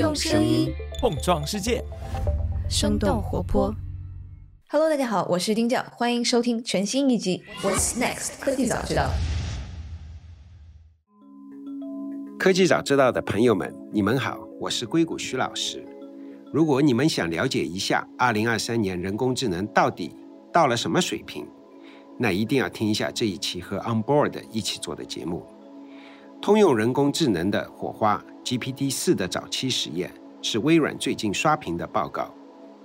用声音碰撞世界，生动活泼。Hello，大家好，我是丁教，欢迎收听全新一集《What's Next 科技早知道》。科技早知道的朋友们，你们好，我是硅谷徐老师。如果你们想了解一下2023年人工智能到底到了什么水平，那一定要听一下这一期和 Onboard 一起做的节目。通用人工智能的火花 GPT 四的早期实验是微软最近刷屏的报告。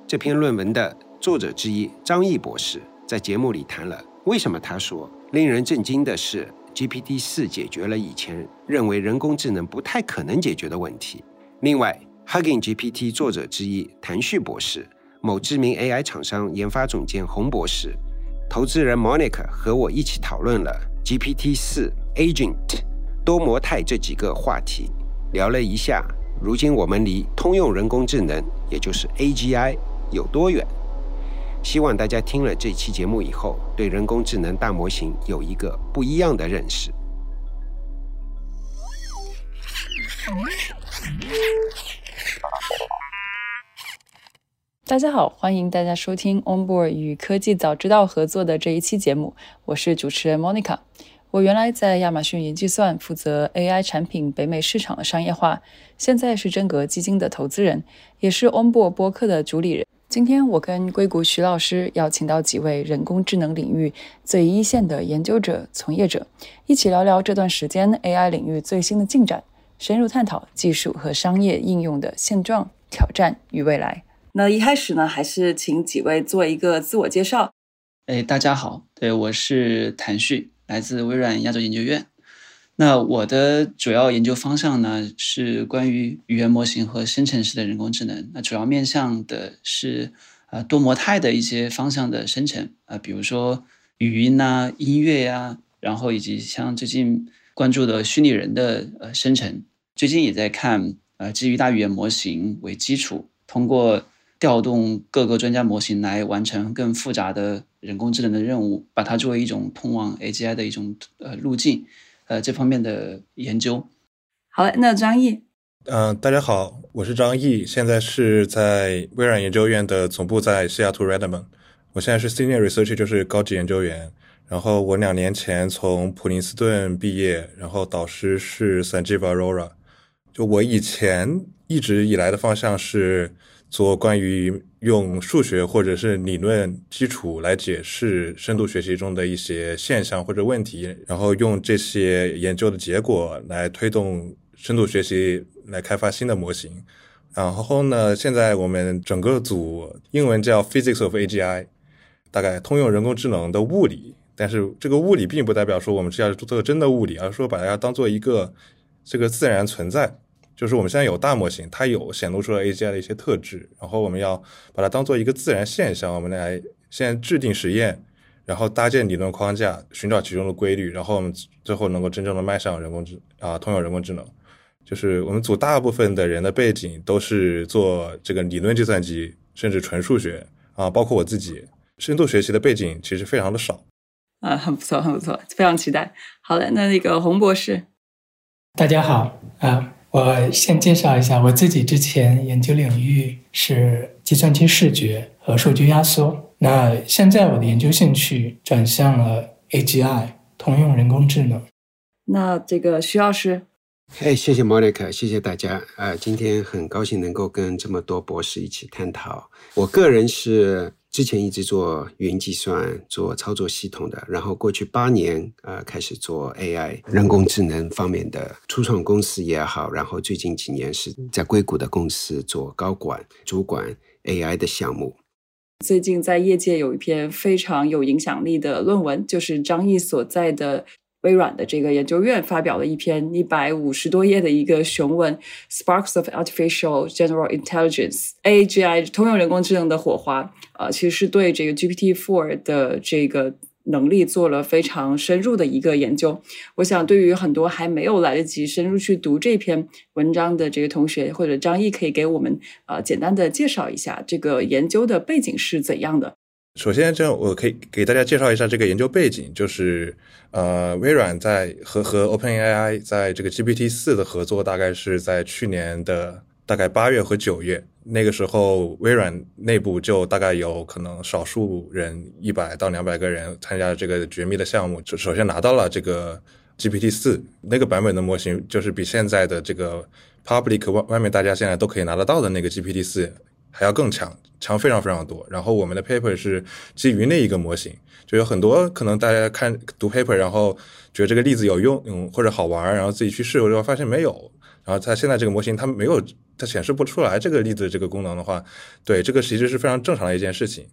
这篇论文的作者之一张毅博士在节目里谈了为什么他说令人震惊的是 GPT 四解决了以前认为人工智能不太可能解决的问题。另外，Hugging GPT 作者之一谭旭博士、某知名 AI 厂商研发总监洪博士、投资人 Monica 和我一起讨论了 GPT 四 Agent。多模态这几个话题聊了一下，如今我们离通用人工智能，也就是 AGI 有多远？希望大家听了这期节目以后，对人工智能大模型有一个不一样的认识。大家好，欢迎大家收听 Onboard 与科技早知道合作的这一期节目，我是主持人 Monica。我原来在亚马逊云计算负责 AI 产品北美市场的商业化，现在是真格基金的投资人，也是 Onboard 播客的主理人。今天我跟硅谷徐老师邀请到几位人工智能领域最一线的研究者、从业者，一起聊聊这段时间 AI 领域最新的进展，深入探讨技术和商业应用的现状、挑战与未来。那一开始呢，还是请几位做一个自我介绍。哎，大家好，对我是谭旭。来自微软亚洲研究院。那我的主要研究方向呢，是关于语言模型和生成式的人工智能。那主要面向的是呃多模态的一些方向的生成啊，比如说语音呐、音乐呀，然后以及像最近关注的虚拟人的呃生成。最近也在看呃基于大语言模型为基础，通过调动各个专家模型来完成更复杂的。人工智能的任务，把它作为一种通往 AGI 的一种呃路径，呃这方面的研究。好嘞，那张毅，嗯，大家好，我是张毅，现在是在微软研究院的总部在西雅图 Redmond，我现在是 Senior Researcher，就是高级研究员。然后我两年前从普林斯顿毕业，然后导师是 Sanjeev Arora。就我以前一直以来的方向是。做关于用数学或者是理论基础来解释深度学习中的一些现象或者问题，然后用这些研究的结果来推动深度学习，来开发新的模型。然后呢，现在我们整个组英文叫 Physics of AGI，大概通用人工智能的物理。但是这个物理并不代表说我们是要做真的物理，而是说把它当做一个这个自然存在。就是我们现在有大模型，它有显露出了 AGI 的一些特质，然后我们要把它当做一个自然现象，我们来现在制定实验，然后搭建理论框架，寻找其中的规律，然后我们最后能够真正的迈向人工智啊通用人工智能。就是我们组大部分的人的背景都是做这个理论计算机，甚至纯数学啊，包括我自己，深度学习的背景其实非常的少。啊，很不错，很不错，非常期待。好的，那那个洪博士，大家好啊。我先介绍一下我自己，之前研究领域是计算机视觉和数据压缩。那现在我的研究兴趣转向了 AGI，通用人工智能。那这个徐老师，哎，谢谢 Monica，谢谢大家。呃，今天很高兴能够跟这么多博士一起探讨。我个人是。之前一直做云计算、做操作系统的，然后过去八年，呃，开始做 AI 人工智能方面的初创公司也好，然后最近几年是在硅谷的公司做高管、主管 AI 的项目。最近在业界有一篇非常有影响力的论文，就是张毅所在的。微软的这个研究院发表了一篇一百五十多页的一个雄文，Sparks of Artificial General Intelligence（AGI，通用人工智能的火花）。呃，其实是对这个 GPT-4 的这个能力做了非常深入的一个研究。我想，对于很多还没有来得及深入去读这篇文章的这个同学，或者张毅，可以给我们呃简单的介绍一下这个研究的背景是怎样的。首先，这样我可以给大家介绍一下这个研究背景，就是呃，微软在和和 OpenAI 在这个 GPT 四的合作，大概是在去年的大概八月和九月，那个时候微软内部就大概有可能少数人一百到两百个人参加这个绝密的项目，就首先拿到了这个 GPT 四那个版本的模型，就是比现在的这个 public 外外面大家现在都可以拿得到的那个 GPT 四还要更强，强非常非常多。然后我们的 paper 是基于那一个模型，就有很多可能大家看读 paper，然后觉得这个例子有用，嗯，或者好玩，然后自己去试，过之后发现没有。然后它现在这个模型它没有，它显示不出来这个例子这个功能的话，对这个其实是非常正常的一件事情。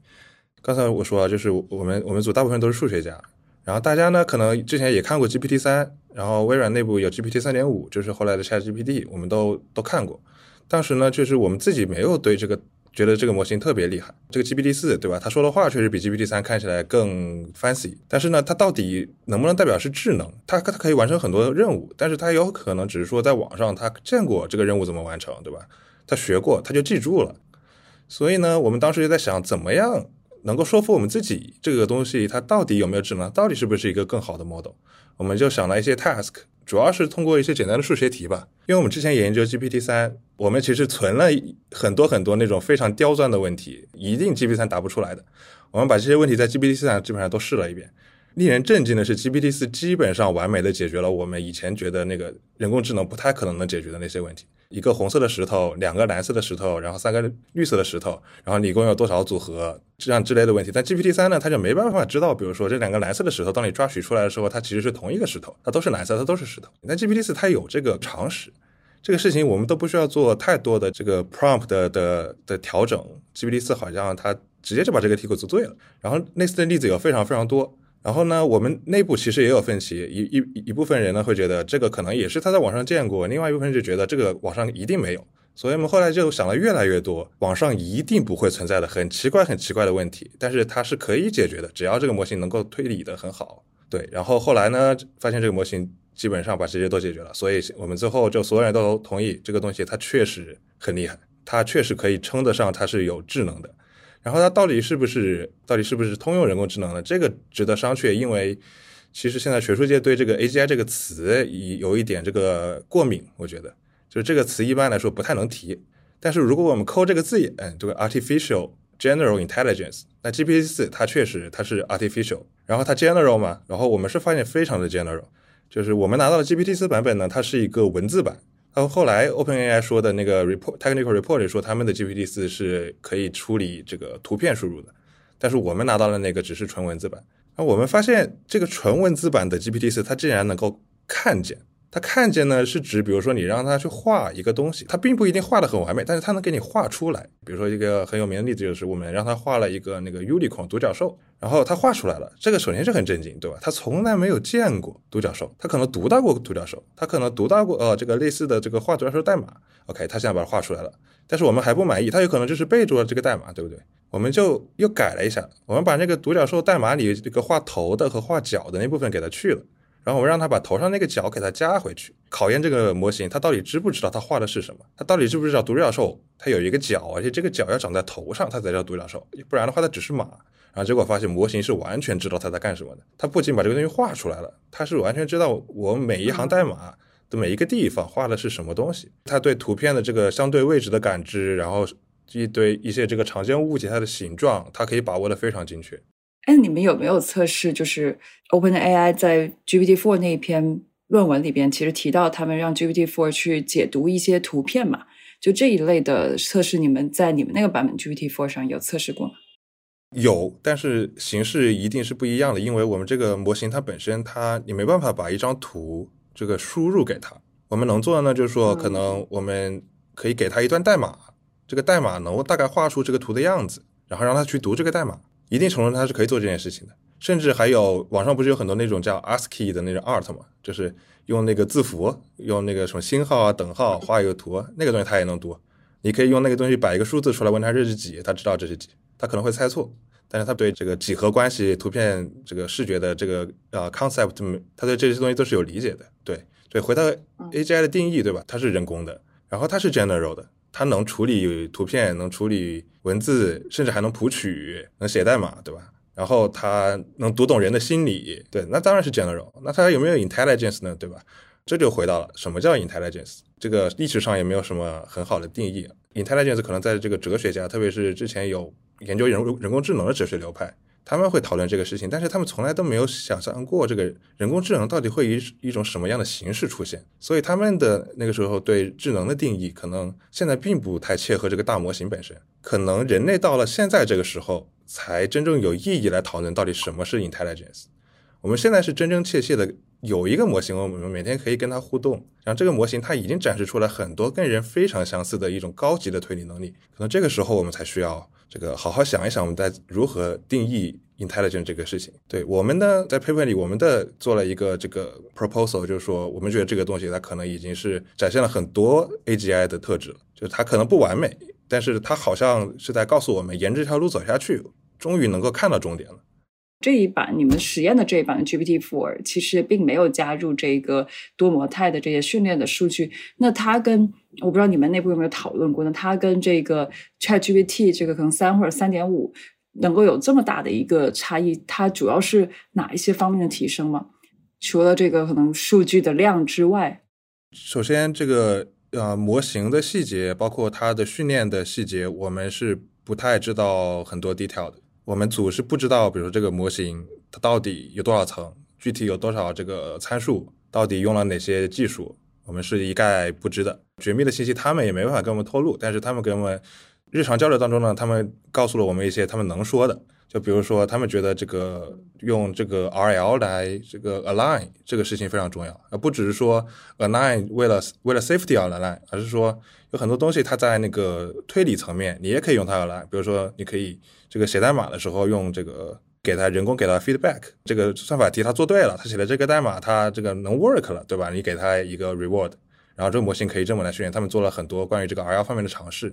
刚才我说啊就是我们我们组大部分都是数学家，然后大家呢可能之前也看过 GPT 三，然后微软内部有 GPT 三点五，就是后来的 ChatGPT，我们都都看过。当时呢，就是我们自己没有对这个。觉得这个模型特别厉害，这个 GPT 四对吧？他说的话确实比 GPT 三看起来更 fancy，但是呢，它到底能不能代表是智能？它它可以完成很多任务，但是它有可能只是说在网上它见过这个任务怎么完成，对吧？他学过，他就记住了。所以呢，我们当时就在想，怎么样能够说服我们自己，这个东西它到底有没有智能？到底是不是一个更好的 model？我们就想了一些 task。主要是通过一些简单的数学题吧，因为我们之前研究 GPT 三，我们其实存了很多很多那种非常刁钻的问题，一定 GPT 三答不出来的。我们把这些问题在 GPT 四上基本上都试了一遍。令人震惊的是，GPT 四基本上完美的解决了我们以前觉得那个人工智能不太可能能解决的那些问题。一个红色的石头，两个蓝色的石头，然后三个绿色的石头，然后你一共有多少组合，这样之类的问题。但 GPT 三呢，它就没办法知道，比如说这两个蓝色的石头，当你抓取出来的时候，它其实是同一个石头，它都是蓝色，它都是石头。但 GPT 四它有这个常识，这个事情我们都不需要做太多的这个 prompt 的的的调整。GPT 四好像它直接就把这个题给做对了。然后类似的例子有非常非常多。然后呢，我们内部其实也有分歧，一一一部分人呢会觉得这个可能也是他在网上见过，另外一部分就觉得这个网上一定没有。所以我们后来就想了越来越多，网上一定不会存在的很奇怪、很奇怪的问题，但是它是可以解决的，只要这个模型能够推理的很好。对，然后后来呢，发现这个模型基本上把这些都解决了，所以我们最后就所有人都同意这个东西它确实很厉害，它确实可以称得上它是有智能的。然后它到底是不是到底是不是通用人工智能呢？这个值得商榷，因为其实现在学术界对这个 AGI 这个词有一点这个过敏，我觉得就是这个词一般来说不太能提。但是如果我们抠这个字眼，这个 artificial general intelligence，那 GPT 四它确实它是 artificial，然后它 general 嘛，然后我们是发现非常的 general，就是我们拿到的 GPT 四版本呢，它是一个文字版。然后后来，OpenAI 说的那个 report technical report 里说，他们的 GPT 四是可以处理这个图片输入的，但是我们拿到了那个只是纯文字版。那我们发现，这个纯文字版的 GPT 四，它竟然能够看见。他看见呢，是指比如说你让他去画一个东西，他并不一定画的很完美，但是他能给你画出来。比如说一个很有名的例子就是我们让他画了一个那个 unicorn 独角兽，然后他画出来了，这个首先是很震惊，对吧？他从来没有见过独角兽，他可能读到过独角兽，他可能读到过呃这个类似的这个画独角兽代码。OK，他现在把它画出来了，但是我们还不满意，他有可能就是背住了这个代码，对不对？我们就又改了一下，我们把那个独角兽代码里这个画头的和画脚的那部分给它去了。然后我让他把头上那个角给它加回去，考验这个模型，它到底知不知道它画的是什么？它到底知不知道独角兽它有一个角，而且这个角要长在头上，它才叫独角兽，不然的话它只是马。然后结果发现模型是完全知道它在干什么的，它不仅把这个东西画出来了，它是完全知道我每一行代码的每一个地方画的是什么东西。它对图片的这个相对位置的感知，然后一堆一些这个常见物体它的形状，它可以把握的非常精确。哎，你们有没有测试？就是 OpenAI 在 GPT-4 那一篇论文里边，其实提到他们让 GPT-4 去解读一些图片嘛？就这一类的测试，你们在你们那个版本 GPT-4 上有测试过吗？有，但是形式一定是不一样的，因为我们这个模型它本身，它你没办法把一张图这个输入给它。我们能做的呢，就是说，可能我们可以给它一段代码，这个代码能够大概画出这个图的样子，然后让它去读这个代码。一定程度上它是可以做这件事情的，甚至还有网上不是有很多那种叫 ASCII 的那种 art 嘛，就是用那个字符，用那个什么星号啊、等号画一个图，那个东西它也能读。你可以用那个东西摆一个数字出来，问它这是几，它知道这是几，它可能会猜错，但是它对这个几何关系、图片这个视觉的这个呃 concept，它对这些东西都是有理解的。对对，回到 AGI 的定义，对吧？它是人工的，然后它是 general 的。它能处理图片，能处理文字，甚至还能谱曲，能写代码，对吧？然后它能读懂人的心理，对，那当然是 general。那它有没有 intelligence 呢？对吧？这就回到了什么叫 intelligence，这个历史上也没有什么很好的定义。intelligence 可能在这个哲学家，特别是之前有研究人人工智能的哲学流派，他们会讨论这个事情，但是他们从来都没有想象过这个人工智能到底会以一种什么样的形式出现。所以他们的那个时候对智能的定义，可能现在并不太切合这个大模型本身。可能人类到了现在这个时候，才真正有意义来讨论到底什么是 intelligence。我们现在是真真切切的有一个模型，我们每天可以跟它互动。然后这个模型它已经展示出来很多跟人非常相似的一种高级的推理能力。可能这个时候我们才需要这个好好想一想，我们在如何定义 intelligence 这个事情。对我们呢，在 paper 里，我们的做了一个这个 proposal，就是说我们觉得这个东西它可能已经是展现了很多 AGI 的特质了，就是它可能不完美，但是它好像是在告诉我们，沿着这条路走下去，终于能够看到终点了。这一版你们实验的这一版 GPT Four 其实并没有加入这个多模态的这些训练的数据。那它跟我不知道你们内部有没有讨论过呢？它跟这个 Chat GPT 这个可能三或者三点五能够有这么大的一个差异，它主要是哪一些方面的提升吗？除了这个可能数据的量之外，首先这个呃模型的细节，包括它的训练的细节，我们是不太知道很多 detail 的。我们组是不知道，比如说这个模型它到底有多少层，具体有多少这个参数，到底用了哪些技术，我们是一概不知的。绝密的信息他们也没办法跟我们透露，但是他们给我们日常交流当中呢，他们告诉了我们一些他们能说的，就比如说他们觉得这个用这个 RL 来这个 align 这个事情非常重要，而不只是说 align 为了为了 safety 而 align，而是说有很多东西它在那个推理层面你也可以用它 align，比如说你可以。这个写代码的时候用这个给他人工给他 feedback，这个算法题他做对了，他写的这个代码他这个能 work 了，对吧？你给他一个 reward，然后这个模型可以这么来训练。他们做了很多关于这个 RL 方面的尝试，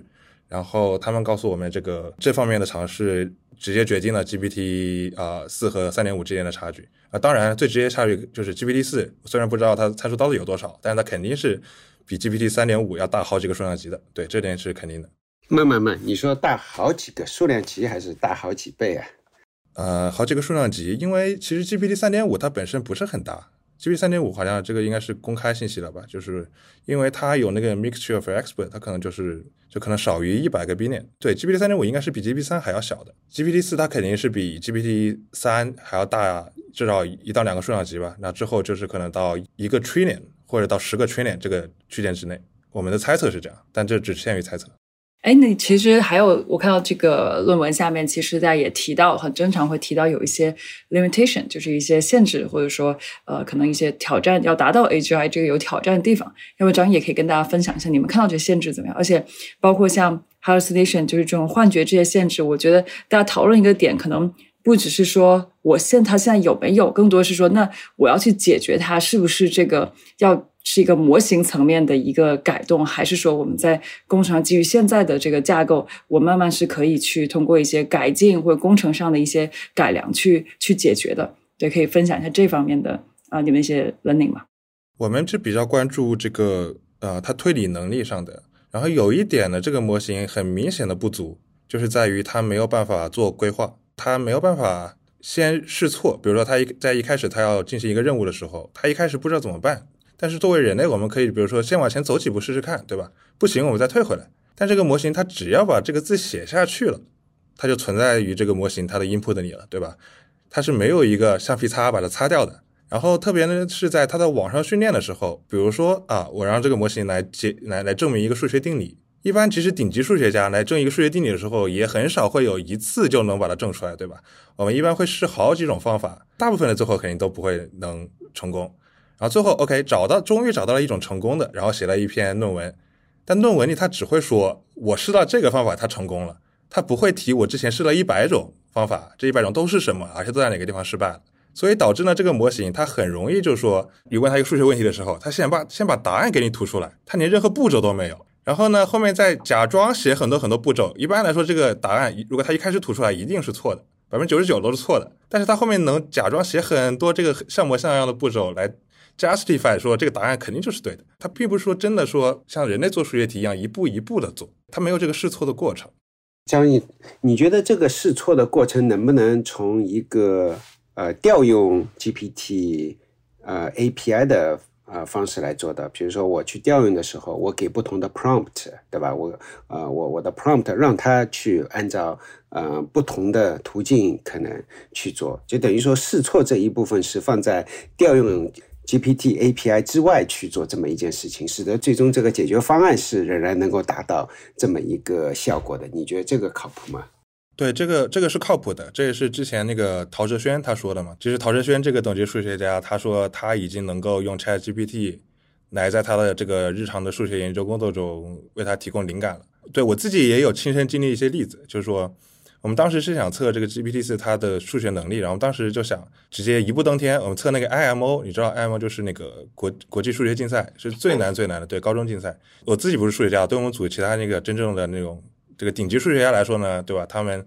然后他们告诉我们这个这方面的尝试直接决定了 GPT 啊四和三点五之间的差距啊。当然最直接差距就是 GPT 四，虽然不知道它参数到底有多少，但是它肯定是比 GPT 三点五要大好几个数量级的，对，这点是肯定的。慢慢慢，你说大好几个数量级还是大好几倍啊？呃，好几个数量级，因为其实 GPT 三点五它本身不是很大，GPT 三点五好像这个应该是公开信息了吧？就是因为它有那个 mixture of expert，它可能就是就可能少于一百个 billion。对，GPT 三点五应该是比 GPT 三还要小的，GPT 四它肯定是比 GPT 三还要大至少一到两个数量级吧。那之后就是可能到一个 trillion 或者到十个 trillion 这个区间之内。我们的猜测是这样，但这只限于猜测。哎，那其实还有，我看到这个论文下面，其实大家也提到，很正常会提到有一些 limitation，就是一些限制，或者说呃，可能一些挑战，要达到 AGI 这个有挑战的地方。要不张毅也可以跟大家分享一下，你们看到这限制怎么样？而且包括像 hallucination，就是这种幻觉这些限制，我觉得大家讨论一个点，可能不只是说我现它现在有没有，更多是说，那我要去解决它，是不是这个要。是一个模型层面的一个改动，还是说我们在工程上基于现在的这个架构，我慢慢是可以去通过一些改进或者工程上的一些改良去去解决的？对，可以分享一下这方面的啊，你们一些 learning 吗？我们是比较关注这个呃，它推理能力上的。然后有一点呢，这个模型很明显的不足，就是在于它没有办法做规划，它没有办法先试错。比如说，它一在一开始它要进行一个任务的时候，它一开始不知道怎么办。但是作为人类，我们可以比如说先往前走几步试试看，对吧？不行，我们再退回来。但这个模型它只要把这个字写下去了，它就存在于这个模型它的 input 里了，对吧？它是没有一个橡皮擦把它擦掉的。然后特别呢是在它的网上训练的时候，比如说啊，我让这个模型来解来来证明一个数学定理。一般其实顶级数学家来证一个数学定理的时候，也很少会有一次就能把它证出来，对吧？我们一般会试好几种方法，大部分的最后肯定都不会能成功。然后最后，OK，找到，终于找到了一种成功的，然后写了一篇论文。但论文里他只会说，我试到这个方法，它成功了。他不会提我之前试了一百种方法，这一百种都是什么，而且都在哪个地方失败了。所以导致呢，这个模型它很容易就说，你问他一个数学问题的时候，他先把先把答案给你吐出来，他连任何步骤都没有。然后呢，后面再假装写很多很多步骤。一般来说，这个答案如果他一开始吐出来，一定是错的，百分之九十九都是错的。但是他后面能假装写很多这个像模像样的步骤来。Justify 说这个答案肯定就是对的，他并不是说真的说像人类做数学题一样一步一步的做，他没有这个试错的过程。江毅，你觉得这个试错的过程能不能从一个呃调用 GPT 呃 API 的呃方式来做的。比如说我去调用的时候，我给不同的 prompt，对吧？我呃我我的 prompt 让它去按照呃不同的途径可能去做，就等于说试错这一部分是放在调用。GPT API 之外去做这么一件事情，使得最终这个解决方案是仍然能够达到这么一个效果的。你觉得这个靠谱吗？对，这个这个是靠谱的，这也是之前那个陶哲轩他说的嘛。其实陶哲轩这个等级数学家，他说他已经能够用 ChatGPT 来在他的这个日常的数学研究工作中为他提供灵感了。对我自己也有亲身经历一些例子，就是说。我们当时是想测这个 GPT 四它的数学能力，然后当时就想直接一步登天，我们测那个 IMO，你知道 IMO 就是那个国国际数学竞赛，是最难最难的，对高中竞赛。我自己不是数学家，对我们组其他那个真正的那种这个顶级数学家来说呢，对吧？他们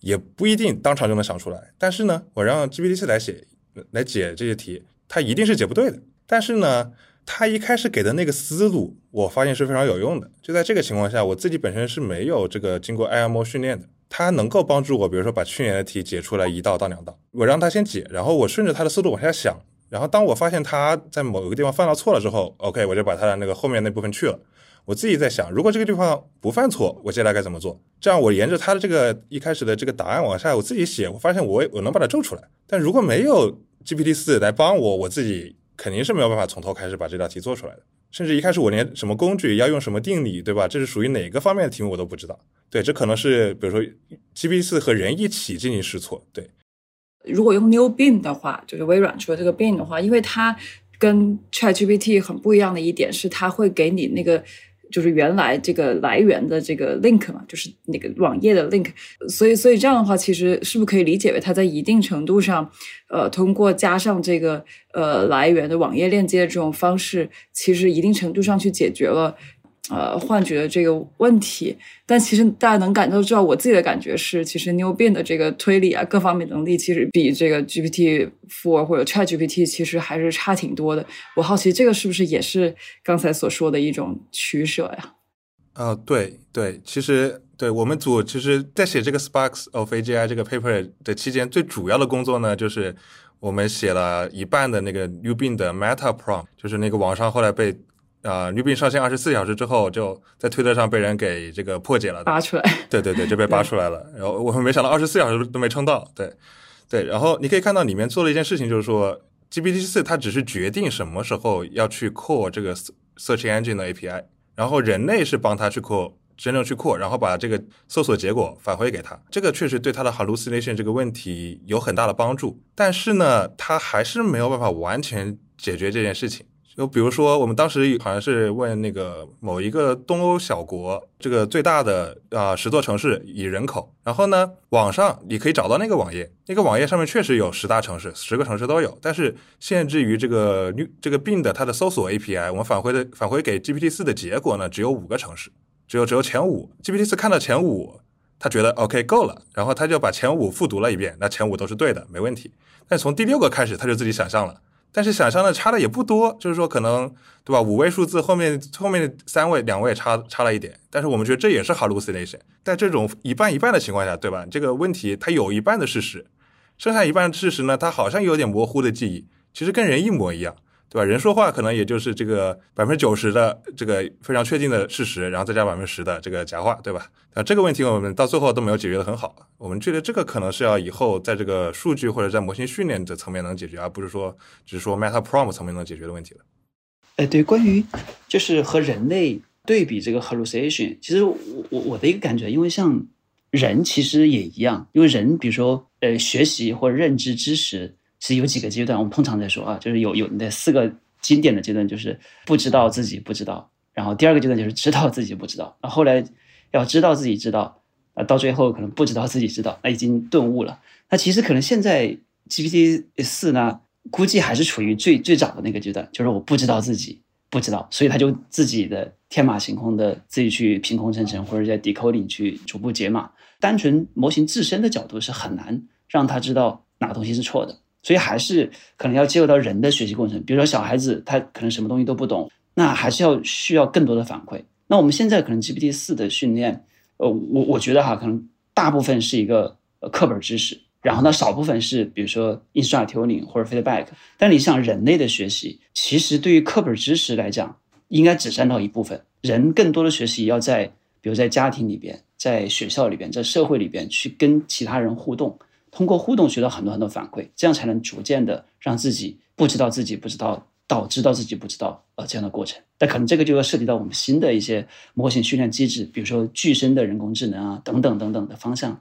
也不一定当场就能想出来。但是呢，我让 GPT 四来写来解这些题，它一定是解不对的。但是呢，它一开始给的那个思路，我发现是非常有用的。就在这个情况下，我自己本身是没有这个经过 IMO 训练的。它能够帮助我，比如说把去年的题解出来一道到两道，我让他先解，然后我顺着他的思路往下想，然后当我发现他在某一个地方犯了错了之后，OK，我就把他的那个后面那部分去了。我自己在想，如果这个地方不犯错，我接下来该怎么做？这样我沿着他的这个一开始的这个答案往下，我自己写，我发现我我能把它咒出来。但如果没有 GPT 四来帮我，我自己肯定是没有办法从头开始把这道题做出来的。甚至一开始我连什么工具要用什么定理，对吧？这是属于哪个方面的题目我都不知道。对，这可能是比如说 GPT 四和人一起进行试错。对，如果用 New Bing 的话，就是微软出的这个 Bing 的话，因为它跟 ChatGPT 很不一样的一点是，它会给你那个。就是原来这个来源的这个 link 嘛，就是那个网页的 link，所以所以这样的话，其实是不是可以理解为它在一定程度上，呃，通过加上这个呃来源的网页链接的这种方式，其实一定程度上去解决了。呃，幻觉的这个问题，但其实大家能感受到，我自己的感觉是，其实 New Bing 的这个推理啊，各方面能力其实比这个 GPT Four 或者 Chat GPT 其实还是差挺多的。我好奇，这个是不是也是刚才所说的一种取舍呀？啊，对对，其实对我们组其实，在写这个 Sparks of AGI 这个 paper 的期间，最主要的工作呢，就是我们写了一半的那个 New Bing 的 Meta Prompt，就是那个网上后来被。啊，New Bing 上线二十四小时之后，就在推特上被人给这个破解了，扒出来。对对对，就被扒出来了。然后我们没想到二十四小时都没撑到。对对，然后你可以看到里面做了一件事情，就是说 GPT 四它只是决定什么时候要去 call 这个 search engine 的 API，然后人类是帮他去 call，真正去 call，然后把这个搜索结果返回给他。这个确实对他的 hallucination 这个问题有很大的帮助，但是呢，他还是没有办法完全解决这件事情。就比如说，我们当时好像是问那个某一个东欧小国，这个最大的啊十座城市以人口，然后呢，网上你可以找到那个网页，那个网页上面确实有十大城市，十个城市都有，但是限制于这个这个病的它的搜索 API，我们返回的返回给 GPT 四的结果呢，只有五个城市，只有只有前五，GPT 四看到前五，他觉得 OK 够了，然后他就把前五复读了一遍，那前五都是对的，没问题，但从第六个开始，他就自己想象了。但是想象的差的也不多，就是说可能对吧？五位数字后面后面三位两位差差了一点，但是我们觉得这也是 hallucination。在这种一半一半的情况下，对吧？这个问题它有一半的事实，剩下一半的事实呢，它好像有点模糊的记忆，其实跟人一模一样。对吧？人说话可能也就是这个百分之九十的这个非常确定的事实，然后再加百分之十的这个假话，对吧？那这个问题我们到最后都没有解决的很好。我们觉得这个可能是要以后在这个数据或者在模型训练的层面能解决，而不是说只是说 Meta Prompt 层面能解决的问题了。哎，对，关于就是和人类对比这个 hallucination，其实我我我的一个感觉，因为像人其实也一样，因为人比如说呃学习或者认知知识。是有几个阶段，我们通常在说啊，就是有有那四个经典的阶段，就是不知道自己不知道，然后第二个阶段就是知道自己不知道，那后来要知道自己知道，啊，到最后可能不知道自己知道，那已经顿悟了。那其实可能现在 GPT 四呢，估计还是处于最最早的那个阶段，就是我不知道自己不知道，所以他就自己的天马行空的自己去凭空生成，或者在 decoding 去逐步解码。单纯模型自身的角度是很难让他知道哪个东西是错的。所以还是可能要介入到人的学习过程，比如说小孩子他可能什么东西都不懂，那还是要需要更多的反馈。那我们现在可能 GPT 四的训练，呃，我我觉得哈，可能大部分是一个课本知识，然后呢，少部分是比如说 instructing 或者 feedback。但你想，人类的学习其实对于课本知识来讲，应该只占到一部分。人更多的学习要在比如在家庭里边，在学校里边，在社会里边去跟其他人互动，通过互动学到很多很多反馈，这样才能逐渐的让自己不知道自己不知道。导知道自己不知道呃这样的过程，但可能这个就要涉及到我们新的一些模型训练机制，比如说具身的人工智能啊等等等等的方向。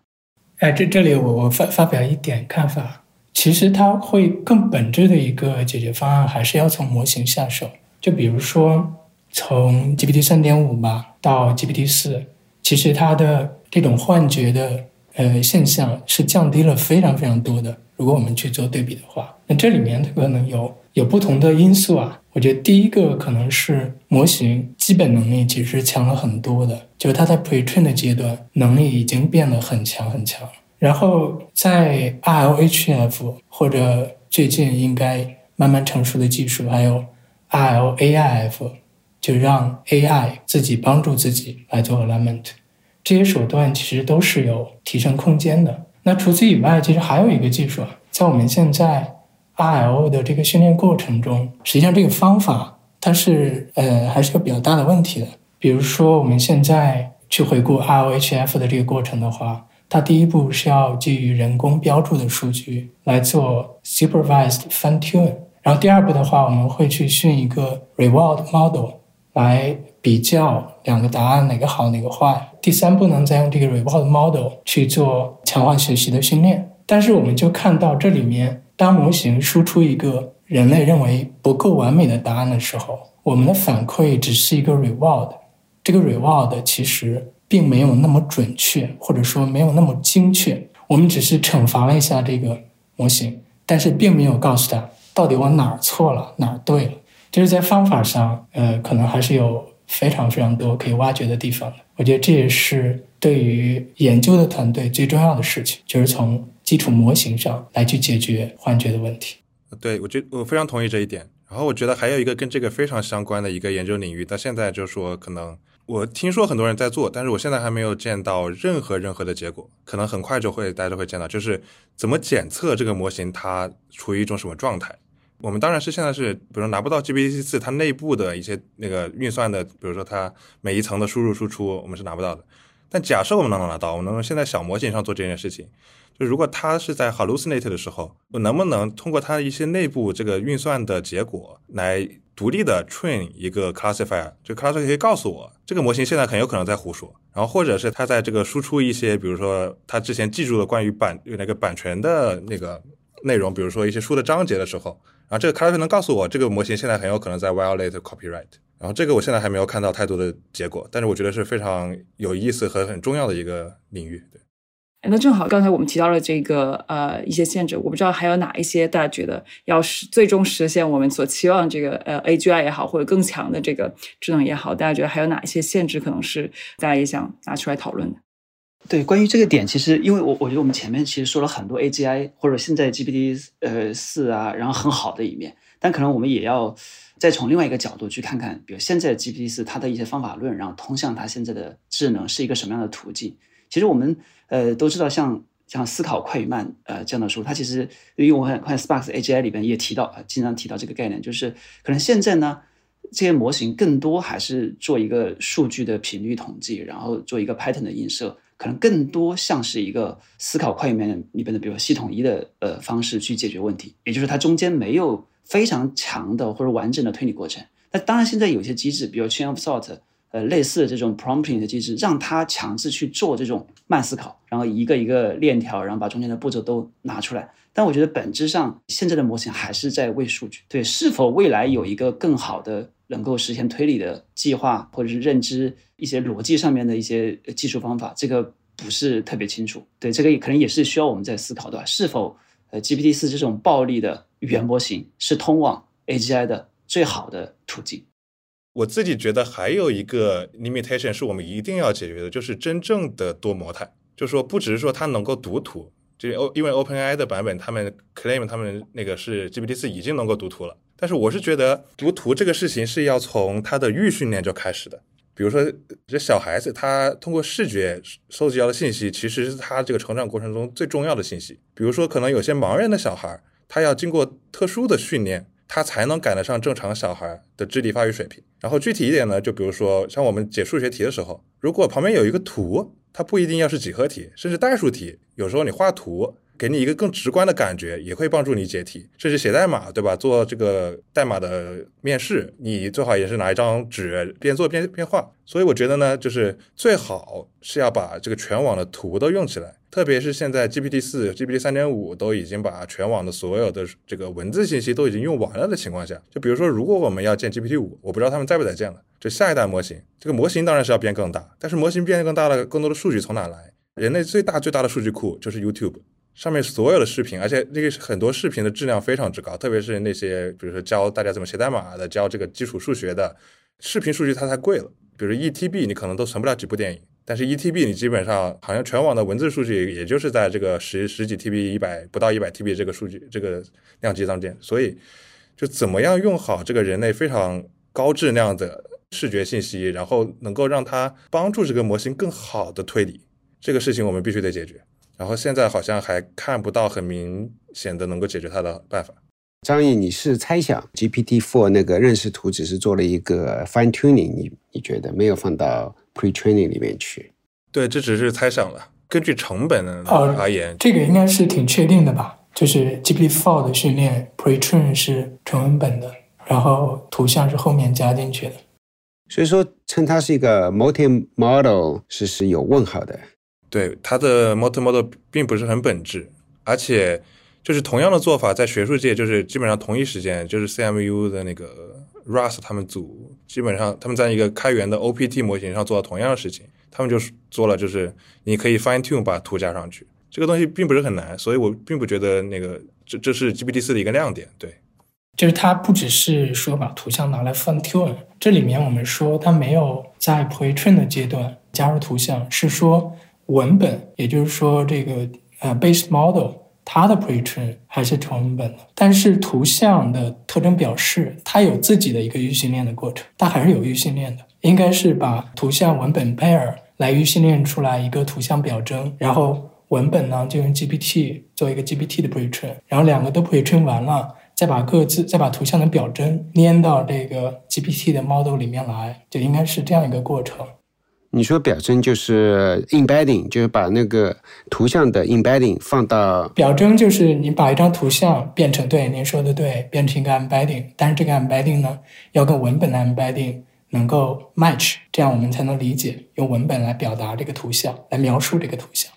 哎，这这里我我发发表一点看法，其实它会更本质的一个解决方案还是要从模型下手。就比如说从 GPT 三点五吧到 GPT 四，其实它的这种幻觉的呃现象是降低了非常非常多的。如果我们去做对比的话，那这里面可能有。有不同的因素啊，我觉得第一个可能是模型基本能力其实强了很多的，就是它在 pretrain 的阶段能力已经变得很强很强。然后在 RLHF 或者最近应该慢慢成熟的技术，还有 RLAIF，就让 AI 自己帮助自己来做 alignment，这些手段其实都是有提升空间的。那除此以外，其实还有一个技术啊，在我们现在。RL 的这个训练过程中，实际上这个方法它是呃还是有比较大的问题的。比如说，我们现在去回顾 RLHF 的这个过程的话，它第一步是要基于人工标注的数据来做 supervised fine tune，然后第二步的话，我们会去训一个 reward model 来比较两个答案哪个好哪个坏。第三步呢，再用这个 reward model 去做强化学习的训练。但是我们就看到这里面。当模型输出一个人类认为不够完美的答案的时候，我们的反馈只是一个 reward，这个 reward 其实并没有那么准确，或者说没有那么精确。我们只是惩罚了一下这个模型，但是并没有告诉他到底我哪儿错了，哪儿对了。就是在方法上，呃，可能还是有非常非常多可以挖掘的地方。我觉得这也是对于研究的团队最重要的事情，就是从。基础模型上来去解决幻觉的问题。对我觉我非常同意这一点。然后我觉得还有一个跟这个非常相关的一个研究领域，到现在就是说，可能我听说很多人在做，但是我现在还没有见到任何任何的结果。可能很快就会大家都会见到，就是怎么检测这个模型它处于一种什么状态。我们当然是现在是，比如说拿不到 GPT 四它内部的一些那个运算的，比如说它每一层的输入输出，我们是拿不到的。但假设我们能拿到，我们能现在小模型上做这件事情。就如果它是在 hallucinate 的时候，我能不能通过它一些内部这个运算的结果来独立的 train 一个 classifier？就 classifier 可以告诉我，这个模型现在很有可能在胡说。然后或者是它在这个输出一些，比如说它之前记住的关于版那个版权的那个内容，比如说一些书的章节的时候，然后这个 c l a s s 能告诉我，这个模型现在很有可能在 violate copyright。然后这个我现在还没有看到太多的结果，但是我觉得是非常有意思和很重要的一个领域。对。那正好，刚才我们提到了这个呃一些限制，我不知道还有哪一些大家觉得要实最终实现我们所期望这个呃 AGI 也好，或者更强的这个智能也好，大家觉得还有哪一些限制可能是大家也想拿出来讨论的？对，关于这个点，其实因为我我觉得我们前面其实说了很多 AGI 或者现在 GPT 呃四啊，然后很好的一面，但可能我们也要再从另外一个角度去看看，比如现在 GPT 四它的一些方法论，然后通向它现在的智能是一个什么样的途径。其实我们呃都知道，像像思考快与慢呃这样的书，它其实因为我看看 Sparks AGI 里边也提到啊，经常提到这个概念，就是可能现在呢这些模型更多还是做一个数据的频率统计，然后做一个 pattern 的映射，可能更多像是一个思考快里面里边的，比如系统一的呃方式去解决问题，也就是它中间没有非常强的或者完整的推理过程。那当然现在有些机制，比如 chain of thought。呃，类似的这种 prompting 的机制，让它强制去做这种慢思考，然后一个一个链条，然后把中间的步骤都拿出来。但我觉得本质上，现在的模型还是在喂数据。对，是否未来有一个更好的能够实现推理的计划，或者是认知一些逻辑上面的一些技术方法，这个不是特别清楚。对，这个可能也是需要我们在思考的，是否呃 GPT 四这种暴力的语言模型是通往 AGI 的最好的途径。我自己觉得还有一个 limitation 是我们一定要解决的，就是真正的多模态，就是说不只是说它能够读图，就因为 OpenAI 的版本他们 claim 他们那个是 GPT 四已经能够读图了，但是我是觉得读图这个事情是要从它的预训练就开始的，比如说，这小孩子他通过视觉收集到的信息，其实是他这个成长过程中最重要的信息。比如说，可能有些盲人的小孩，他要经过特殊的训练，他才能赶得上正常小孩的智力发育水平。然后具体一点呢，就比如说像我们解数学题的时候，如果旁边有一个图，它不一定要是几何体，甚至代数题，有时候你画图。给你一个更直观的感觉，也会帮助你解题。甚至写代码，对吧？做这个代码的面试，你最好也是拿一张纸边做边边画。所以我觉得呢，就是最好是要把这个全网的图都用起来。特别是现在 GPT 四、GPT 三点五都已经把全网的所有的这个文字信息都已经用完了的情况下，就比如说，如果我们要建 GPT 五，我不知道他们在不在建了。就下一代模型，这个模型当然是要变更大，但是模型变得更大了，更多的数据从哪来？人类最大最大的数据库就是 YouTube。上面所有的视频，而且那个很多视频的质量非常之高，特别是那些比如说教大家怎么写代码的，教这个基础数学的视频数据，它太贵了。比如一 TB 你可能都存不了几部电影，但是一 TB 你基本上好像全网的文字数据也就是在这个十十几 TB、一百不到一百 TB 这个数据这个量级当间。所以就怎么样用好这个人类非常高质量的视觉信息，然后能够让它帮助这个模型更好的推理，这个事情我们必须得解决。然后现在好像还看不到很明显的能够解决它的办法。张毅，你是猜想 GPT Four 那个认识图只是做了一个 fine tuning，你你觉得没有放到 pre training 里面去？对，这只是猜想了。根据成本而言，这个应该是挺确定的吧？就是 GPT Four 的训练 pre train 是纯文本的，然后图像是后面加进去的。所以说称它是一个 multi model 是是有问号的。对它的 multi-model 并不是很本质，而且就是同样的做法，在学术界就是基本上同一时间，就是 CMU 的那个 Russ 他们组，基本上他们在一个开源的 OPT 模型上做了同样的事情，他们就是做了，就是你可以 fine tune 把图加上去，这个东西并不是很难，所以我并不觉得那个这这是 GPT 四的一个亮点。对，就是它不只是说把图像拿来 fine tune，这里面我们说它没有在 pretrain 的阶段加入图像，是说。文本，也就是说，这个呃，base model 它的 pretrain 还是纯文本的，但是图像的特征表示它有自己的一个预训练的过程，它还是有预训练的，应该是把图像文本 pair 来预训练出来一个图像表征，然后文本呢就用 GPT 做一个 GPT 的 pretrain，然后两个都 pretrain 完了，再把各自再把图像的表征粘到这个 GPT 的 model 里面来，就应该是这样一个过程。你说表征就是 embedding，就是把那个图像的 embedding 放到表征，就是你把一张图像变成对您说的对，变成一个 embedding，但是这个 embedding 呢，要跟文本的 embedding 能够 match，这样我们才能理解用文本来表达这个图像，来描述这个图像。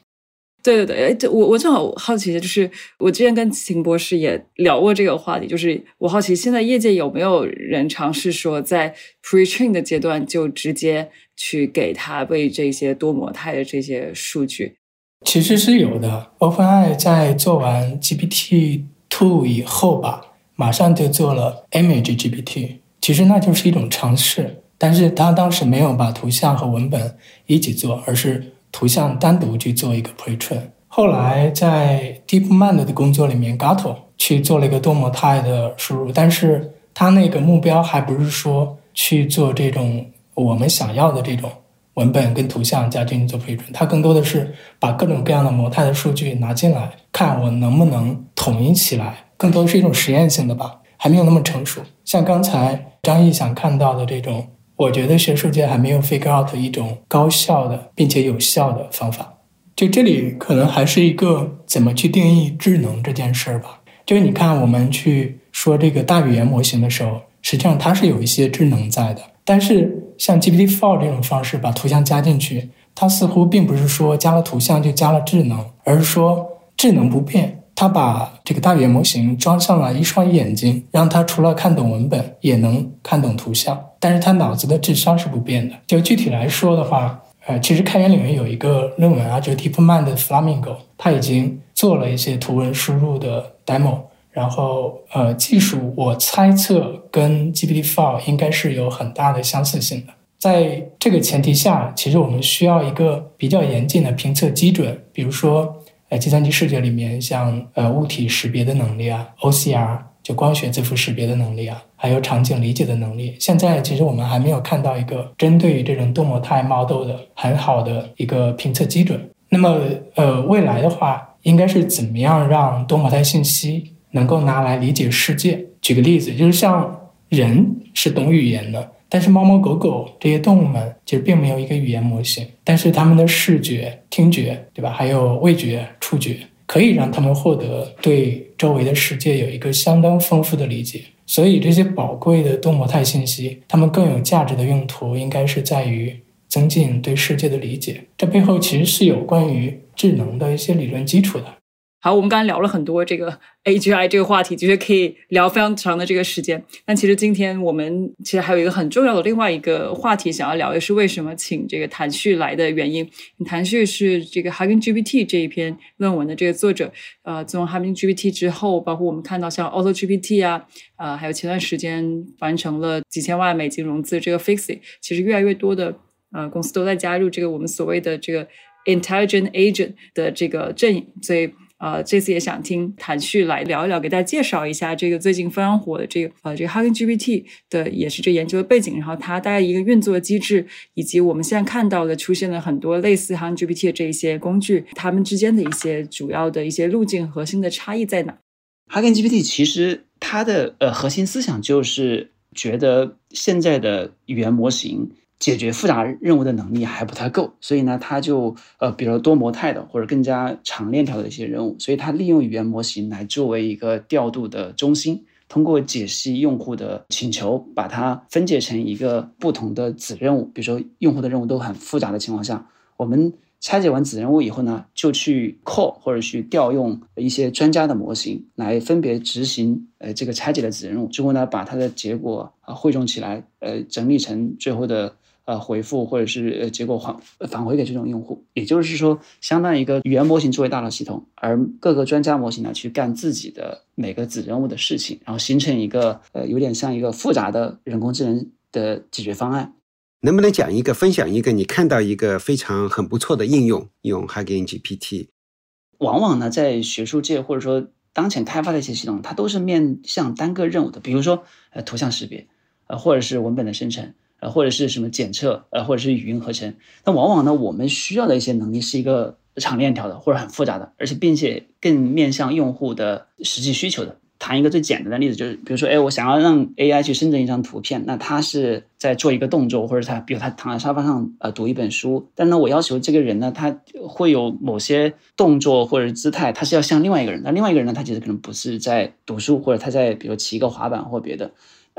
对对对，哎，我我正好好奇的就是，我之前跟秦博士也聊过这个话题，就是我好奇现在业界有没有人尝试说在 pre-train 的阶段就直接去给他喂这些多模态的这些数据？其实是有的，OpenAI 在做完 GPT Two 以后吧，马上就做了 Image GPT，其实那就是一种尝试，但是他当时没有把图像和文本一起做，而是。图像单独去做一个 pretrain，后来在 DeepMind 的工作里面，Gato 去做了一个多模态的输入，但是他那个目标还不是说去做这种我们想要的这种文本跟图像加进去做 pretrain，它更多的是把各种各样的模态的数据拿进来，看我能不能统一起来，更多的是一种实验性的吧，还没有那么成熟。像刚才张毅想看到的这种。我觉得学术界还没有 figure out 一种高效的并且有效的方法。就这里可能还是一个怎么去定义智能这件事儿吧。就是你看，我们去说这个大语言模型的时候，实际上它是有一些智能在的。但是像 GPT-4 这种方式把图像加进去，它似乎并不是说加了图像就加了智能，而是说智能不变。他把这个大语言模型装上了一双眼睛，让它除了看懂文本，也能看懂图像。但是它脑子的智商是不变的。就具体来说的话，呃，其实开源领域有一个论文啊，就 DeepMind 的 Flamingo，它已经做了一些图文输入的 demo。然后，呃，技术我猜测跟 GPT-4 应该是有很大的相似性的。在这个前提下，其实我们需要一个比较严谨的评测基准，比如说。在计算机视觉里面，像呃物体识别的能力啊，OCR 就光学字符识别的能力啊，还有场景理解的能力。现在其实我们还没有看到一个针对于这种多模态 model 的很好的一个评测基准。那么，呃，未来的话，应该是怎么样让多模态信息能够拿来理解世界？举个例子，就是像人是懂语言的，但是猫猫狗狗这些动物们其实并没有一个语言模型，但是它们的视觉、听觉，对吧？还有味觉、触觉，可以让它们获得对周围的世界有一个相当丰富的理解。所以，这些宝贵的多模态信息，它们更有价值的用途，应该是在于。增进对世界的理解，这背后其实是有关于智能的一些理论基础的。好，我们刚才聊了很多这个 AGI 这个话题，其实可以聊非常长的这个时间。但其实今天我们其实还有一个很重要的另外一个话题想要聊，的是为什么请这个谭旭来的原因。谭旭是这个 Hugging GPT 这一篇论文的这个作者。呃，自从 Hugging GPT 之后，包括我们看到像 Auto GPT 啊，呃，还有前段时间完成了几千万美金融资这个 Fixie，其实越来越多的。呃，公司都在加入这个我们所谓的这个 intelligent agent 的这个阵营，所以呃，这次也想听谭旭来聊一聊，给大家介绍一下这个最近非常火的这个呃这个 Hugging GPT 的也是这研究的背景，然后它大概一个运作机制，以及我们现在看到的出现了很多类似 Hugging GPT 的这一些工具，它们之间的一些主要的一些路径、核心的差异在哪？Hugging GPT 其实它的呃核心思想就是觉得现在的语言模型。解决复杂任务的能力还不太够，所以呢，他就呃，比如多模态的或者更加长链条的一些任务，所以他利用语言模型来作为一个调度的中心，通过解析用户的请求，把它分解成一个不同的子任务。比如说，用户的任务都很复杂的情况下，我们拆解完子任务以后呢，就去 call 或者去调用一些专家的模型来分别执行呃这个拆解的子任务，最后呢，把它的结果啊汇总起来，呃，整理成最后的。呃，回复或者是呃结果返返回给这种用户，也就是说，相当于一个语言模型作为大脑系统，而各个专家模型呢去干自己的每个子任务的事情，然后形成一个呃有点像一个复杂的人工智能的解决方案。能不能讲一个分享一个你看到一个非常很不错的应用，用 Hugging GPT？往往呢，在学术界或者说当前开发的一些系统，它都是面向单个任务的，比如说呃图像识别，呃或者是文本的生成。呃，或者是什么检测，呃，或者是语音合成，那往往呢，我们需要的一些能力是一个长链条的，或者很复杂的，而且并且更面向用户的实际需求的。谈一个最简单的例子，就是比如说，哎，我想要让 AI 去生成一张图片，那它是在做一个动作，或者他，比如他躺在沙发上，呃，读一本书，但呢，我要求这个人呢，他会有某些动作或者姿态，他是要像另外一个人，那另外一个人呢，他其实可能不是在读书，或者他在比如骑一个滑板或别的。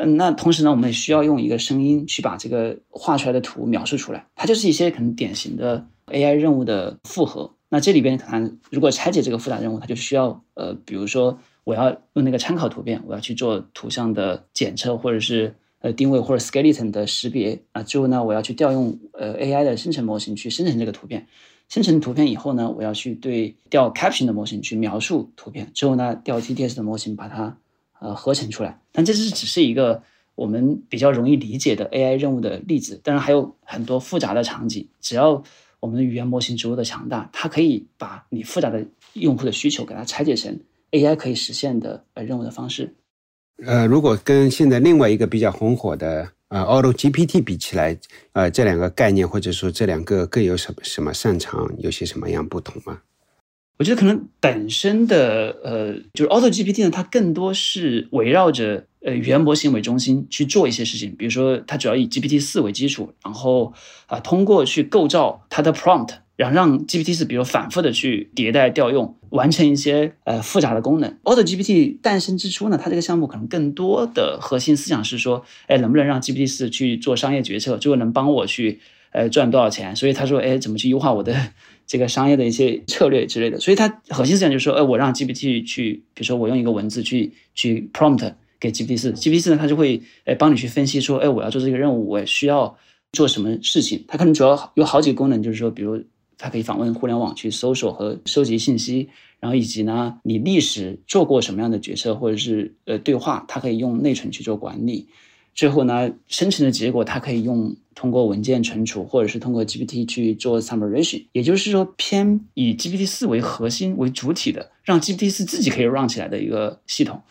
嗯，那同时呢，我们也需要用一个声音去把这个画出来的图描述出来。它就是一些可能典型的 AI 任务的复合。那这里边可能如果拆解这个复杂任务，它就需要呃，比如说我要用那个参考图片，我要去做图像的检测，或者是呃定位或者 skeleton 的识别啊。最后呢，我要去调用呃 AI 的生成模型去生成这个图片。生成图片以后呢，我要去对调 caption 的模型去描述图片。之后呢，调 TTS 的模型把它。呃，合成出来，但这是只是一个我们比较容易理解的 AI 任务的例子。当然还有很多复杂的场景，只要我们的语言模型足够的强大，它可以把你复杂的用户的需求给它拆解成 AI 可以实现的呃任务的方式。呃，如果跟现在另外一个比较红火的呃 Auto GPT 比起来，呃，这两个概念或者说这两个各有什么什么擅长，有些什么样不同吗？我觉得可能本身的呃，就是 Auto GPT 呢，它更多是围绕着呃语言模型为中心去做一些事情。比如说，它主要以 GPT 四为基础，然后啊，通过去构造它的 prompt，然后让 GPT 四比如反复的去迭代调用，完成一些呃复杂的功能。Auto GPT 诞生之初呢，它这个项目可能更多的核心思想是说，哎，能不能让 GPT 四去做商业决策，最后能帮我去呃赚多少钱？所以他说，哎，怎么去优化我的？这个商业的一些策略之类的，所以它核心思想就是说，哎，我让 GPT 去，比如说我用一个文字去去 prompt 给 GPT 四，GPT 四呢，它就会哎帮你去分析说，哎，我要做这个任务，我需要做什么事情。它可能主要有好几个功能，就是说，比如它可以访问互联网去搜索和收集信息，然后以及呢，你历史做过什么样的决策或者是呃对话，它可以用内存去做管理。最后呢，生成的结果它可以用通过文件存储，或者是通过 GPT 去做 summarization，也就是说偏以 GPT 四为核心为主体的，让 GPT 四自己可以 run 起来的一个系统。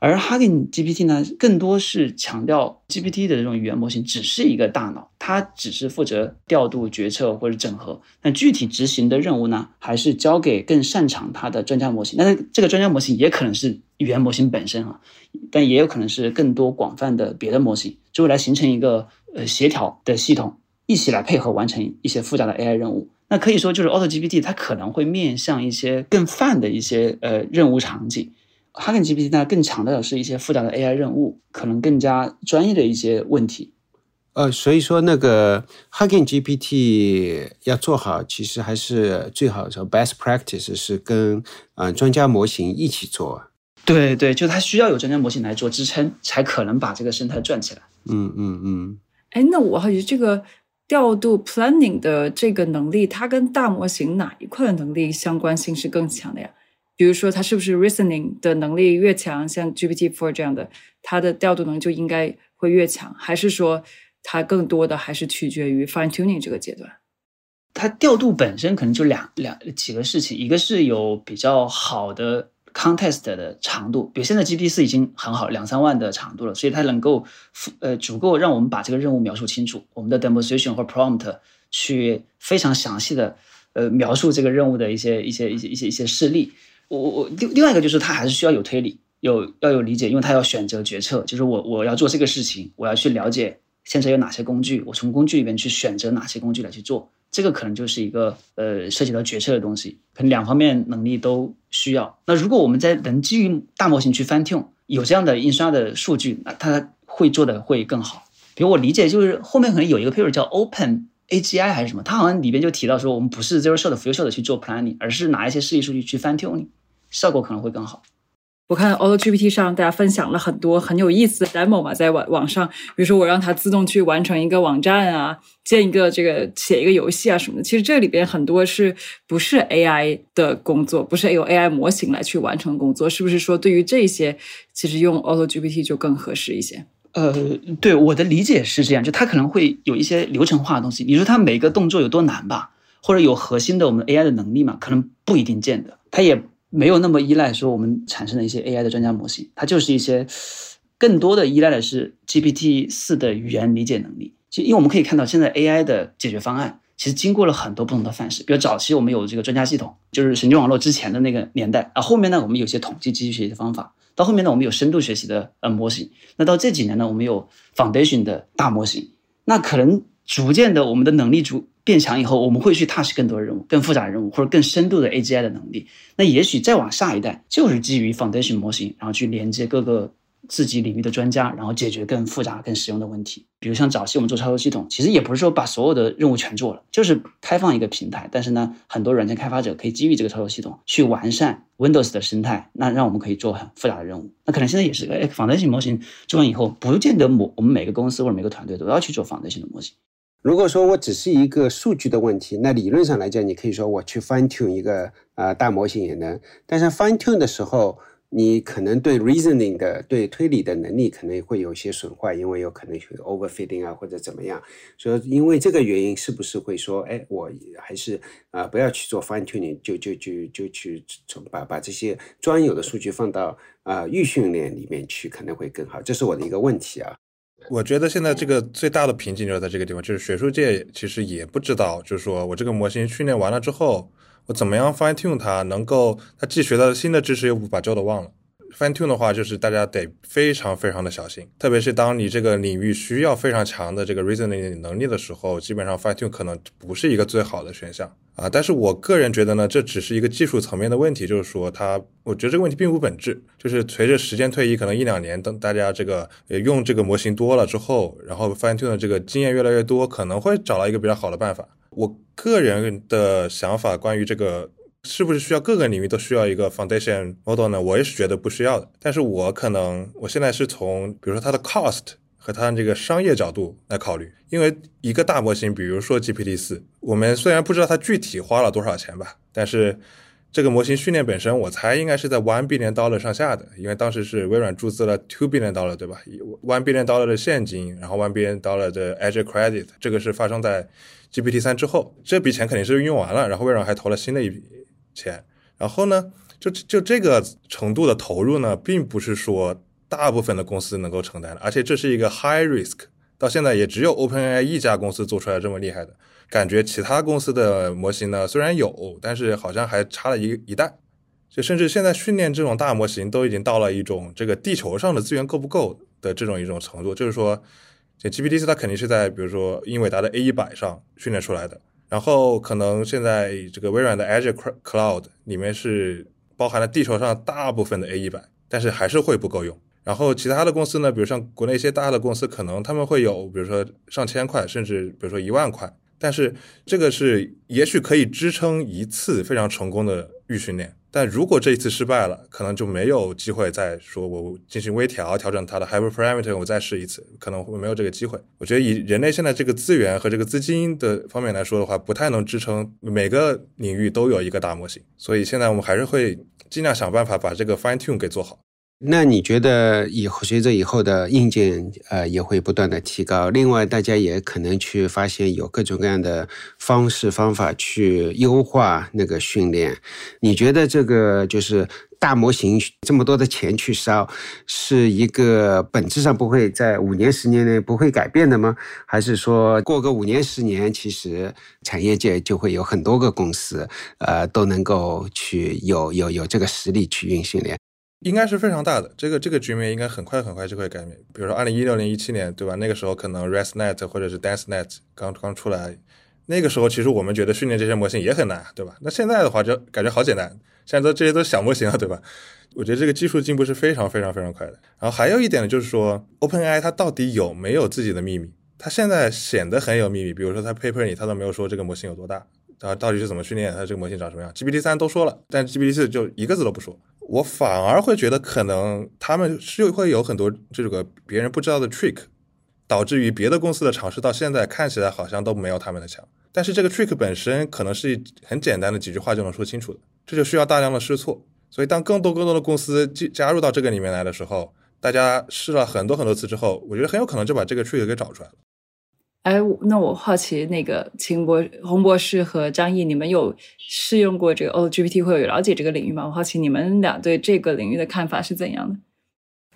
而 Hugging GPT 呢，更多是强调 GPT 的这种语言模型只是一个大脑，它只是负责调度、决策或者整合。那具体执行的任务呢，还是交给更擅长它的专家模型。但是这个专家模型也可能是语言模型本身啊，但也有可能是更多广泛的别的模型，最后来形成一个呃协调的系统，一起来配合完成一些复杂的 AI 任务。那可以说，就是 Auto GPT 它可能会面向一些更泛的一些呃任务场景。Hugging GPT 呢，更强调的是一些复杂的 AI 任务，可能更加专业的一些问题。呃，所以说那个 Hugging GPT 要做好，其实还是最好说 best practice 是跟呃专家模型一起做。对对，就它需要有专家模型来做支撑，才可能把这个生态转起来。嗯嗯嗯。哎，那我好奇这个调度 planning 的这个能力，它跟大模型哪一块的能力相关性是更强的呀？比如说，它是不是 reasoning 的能力越强，像 GPT Four 这样的，它的调度能力就应该会越强？还是说，它更多的还是取决于 fine tuning 这个阶段？它调度本身可能就两两几个事情，一个是有比较好的 contest 的长度，比如现在 GPT 四已经很好，两三万的长度了，所以它能够呃足够让我们把这个任务描述清楚，我们的 demonstration 或 prompt 去非常详细的呃描述这个任务的一些一些一些一些一些事例。我我我另另外一个就是他还是需要有推理，有要有理解，因为他要选择决策，就是我我要做这个事情，我要去了解现在有哪些工具，我从工具里面去选择哪些工具来去做，这个可能就是一个呃涉及到决策的东西，可能两方面能力都需要。那如果我们在能基于大模型去 fine tune，有这样的印刷的数据，那它会做的会更好。比如我理解就是后面可能有一个 paper 叫 Open AGI 还是什么，它好像里边就提到说，我们不是 zero shot few shot 去做 planning，而是拿一些示例数据去 fine tune。效果可能会更好。我看 Auto GPT 上大家分享了很多很有意思的 demo 嘛，在网网上，比如说我让它自动去完成一个网站啊，建一个这个写一个游戏啊什么的。其实这里边很多是不是 AI 的工作，不是由 AI 模型来去完成工作，是不是说对于这些，其实用 Auto GPT 就更合适一些？呃，对，我的理解是这样，就它可能会有一些流程化的东西。你说它每个动作有多难吧，或者有核心的我们 AI 的能力嘛，可能不一定见得，它也。没有那么依赖说我们产生的一些 AI 的专家模型，它就是一些更多的依赖的是 GPT 四的语言理解能力。其实，因为我们可以看到，现在 AI 的解决方案其实经过了很多不同的范式，比如早期我们有这个专家系统，就是神经网络之前的那个年代啊。后面呢，我们有些统计机器学习的方法，到后面呢，我们有深度学习的呃模型。那到这几年呢，我们有 Foundation 的大模型。那可能逐渐的，我们的能力逐。变强以后，我们会去 touch 更多的任务、更复杂任务或者更深度的 AGI 的能力。那也许再往下一代，就是基于 foundation 模型，然后去连接各个自己领域的专家，然后解决更复杂、更实用的问题。比如像早期我们做操作系统，其实也不是说把所有的任务全做了，就是开放一个平台。但是呢，很多软件开发者可以基于这个操作系统去完善 Windows 的生态，那让我们可以做很复杂的任务。那可能现在也是个哎，foundation 模型做完以后，不见得我我们每个公司或者每个团队都要去做 foundation 的模型。如果说我只是一个数据的问题，那理论上来讲，你可以说我去 fine tune 一个呃大模型也能。但是 fine tune 的时候，你可能对 reasoning 的对推理的能力可能会有些损坏，因为有可能会 overfitting 啊或者怎么样。所以因为这个原因，是不是会说，哎，我还是啊不要去做 fine tuning，就就就就去从把把这些专有的数据放到啊预训练里面去，可能会更好。这是我的一个问题啊。我觉得现在这个最大的瓶颈就是在这个地方，就是学术界其实也不知道，就是说我这个模型训练完了之后，我怎么样 fine tune 它，能够它既学到新的知识，又不把旧的忘了。Fine tune 的话，就是大家得非常非常的小心，特别是当你这个领域需要非常强的这个 reasoning 能力的时候，基本上 fine tune 可能不是一个最好的选项啊。但是我个人觉得呢，这只是一个技术层面的问题，就是说它，我觉得这个问题并不本质，就是随着时间推移，可能一两年，等大家这个用这个模型多了之后，然后 fine tune 的这个经验越来越多，可能会找到一个比较好的办法。我个人的想法关于这个。是不是需要各个领域都需要一个 foundation model 呢？我也是觉得不需要的。但是我可能我现在是从比如说它的 cost 和它的这个商业角度来考虑，因为一个大模型，比如说 GPT 四，我们虽然不知道它具体花了多少钱吧，但是这个模型训练本身，我猜应该是在 one billion dollar 上下的，因为当时是微软注资了 two billion dollar，对吧？one billion dollar 的现金，然后 one billion dollar 的 Azure credit，这个是发生在 GPT 三之后，这笔钱肯定是用完了，然后微软还投了新的一笔。钱，然后呢，就就这个程度的投入呢，并不是说大部分的公司能够承担的，而且这是一个 high risk，到现在也只有 OpenAI 一家公司做出来这么厉害的，感觉其他公司的模型呢虽然有，但是好像还差了一一代。就甚至现在训练这种大模型都已经到了一种这个地球上的资源够不够的这种一种程度，就是说，这 GPT 四它肯定是在比如说英伟达的 A 一百上训练出来的，然后可能现在这个微软的 Azure Cloud 里面是包含了地球上大部分的 A E 版，但是还是会不够用。然后其他的公司呢，比如像国内一些大的公司，可能他们会有比如说上千块，甚至比如说一万块，但是这个是也许可以支撑一次非常成功的预训练。但如果这一次失败了，可能就没有机会再说我进行微调，调整它的 hyperparameter，我再试一次，可能会没有这个机会。我觉得以人类现在这个资源和这个资金的方面来说的话，不太能支撑每个领域都有一个大模型，所以现在我们还是会尽量想办法把这个 fine tune 给做好。那你觉得以后随着以后的硬件呃也会不断的提高，另外大家也可能去发现有各种各样的方式方法去优化那个训练。你觉得这个就是大模型这么多的钱去烧，是一个本质上不会在五年十年内不会改变的吗？还是说过个五年十年，其实产业界就会有很多个公司呃都能够去有有有这个实力去运训练？应该是非常大的，这个这个局面应该很快很快就会改变。比如说二零一六年、一七年，对吧？那个时候可能 ResNet 或者是 DenseNet 刚刚出来，那个时候其实我们觉得训练这些模型也很难，对吧？那现在的话就感觉好简单，现在都这些都是小模型了，对吧？我觉得这个技术进步是非常非常非常快的。然后还有一点呢，就是说 OpenAI 它到底有没有自己的秘密？它现在显得很有秘密，比如说它 paper 里它都没有说这个模型有多大，啊，到底是怎么训练，它这个模型长什么样？GPT 三都说了，但 GPT 四就一个字都不说。我反而会觉得，可能他们是会有很多这个别人不知道的 trick，导致于别的公司的尝试到现在看起来好像都没有他们的强。但是这个 trick 本身可能是很简单的几句话就能说清楚的，这就需要大量的试错。所以当更多更多的公司加加入到这个里面来的时候，大家试了很多很多次之后，我觉得很有可能就把这个 trick 给找出来了。哎，那我好奇，那个秦博、洪博士和张毅，你们有试用过这个 o GPT，会有了解这个领域吗？我好奇你们俩对这个领域的看法是怎样的？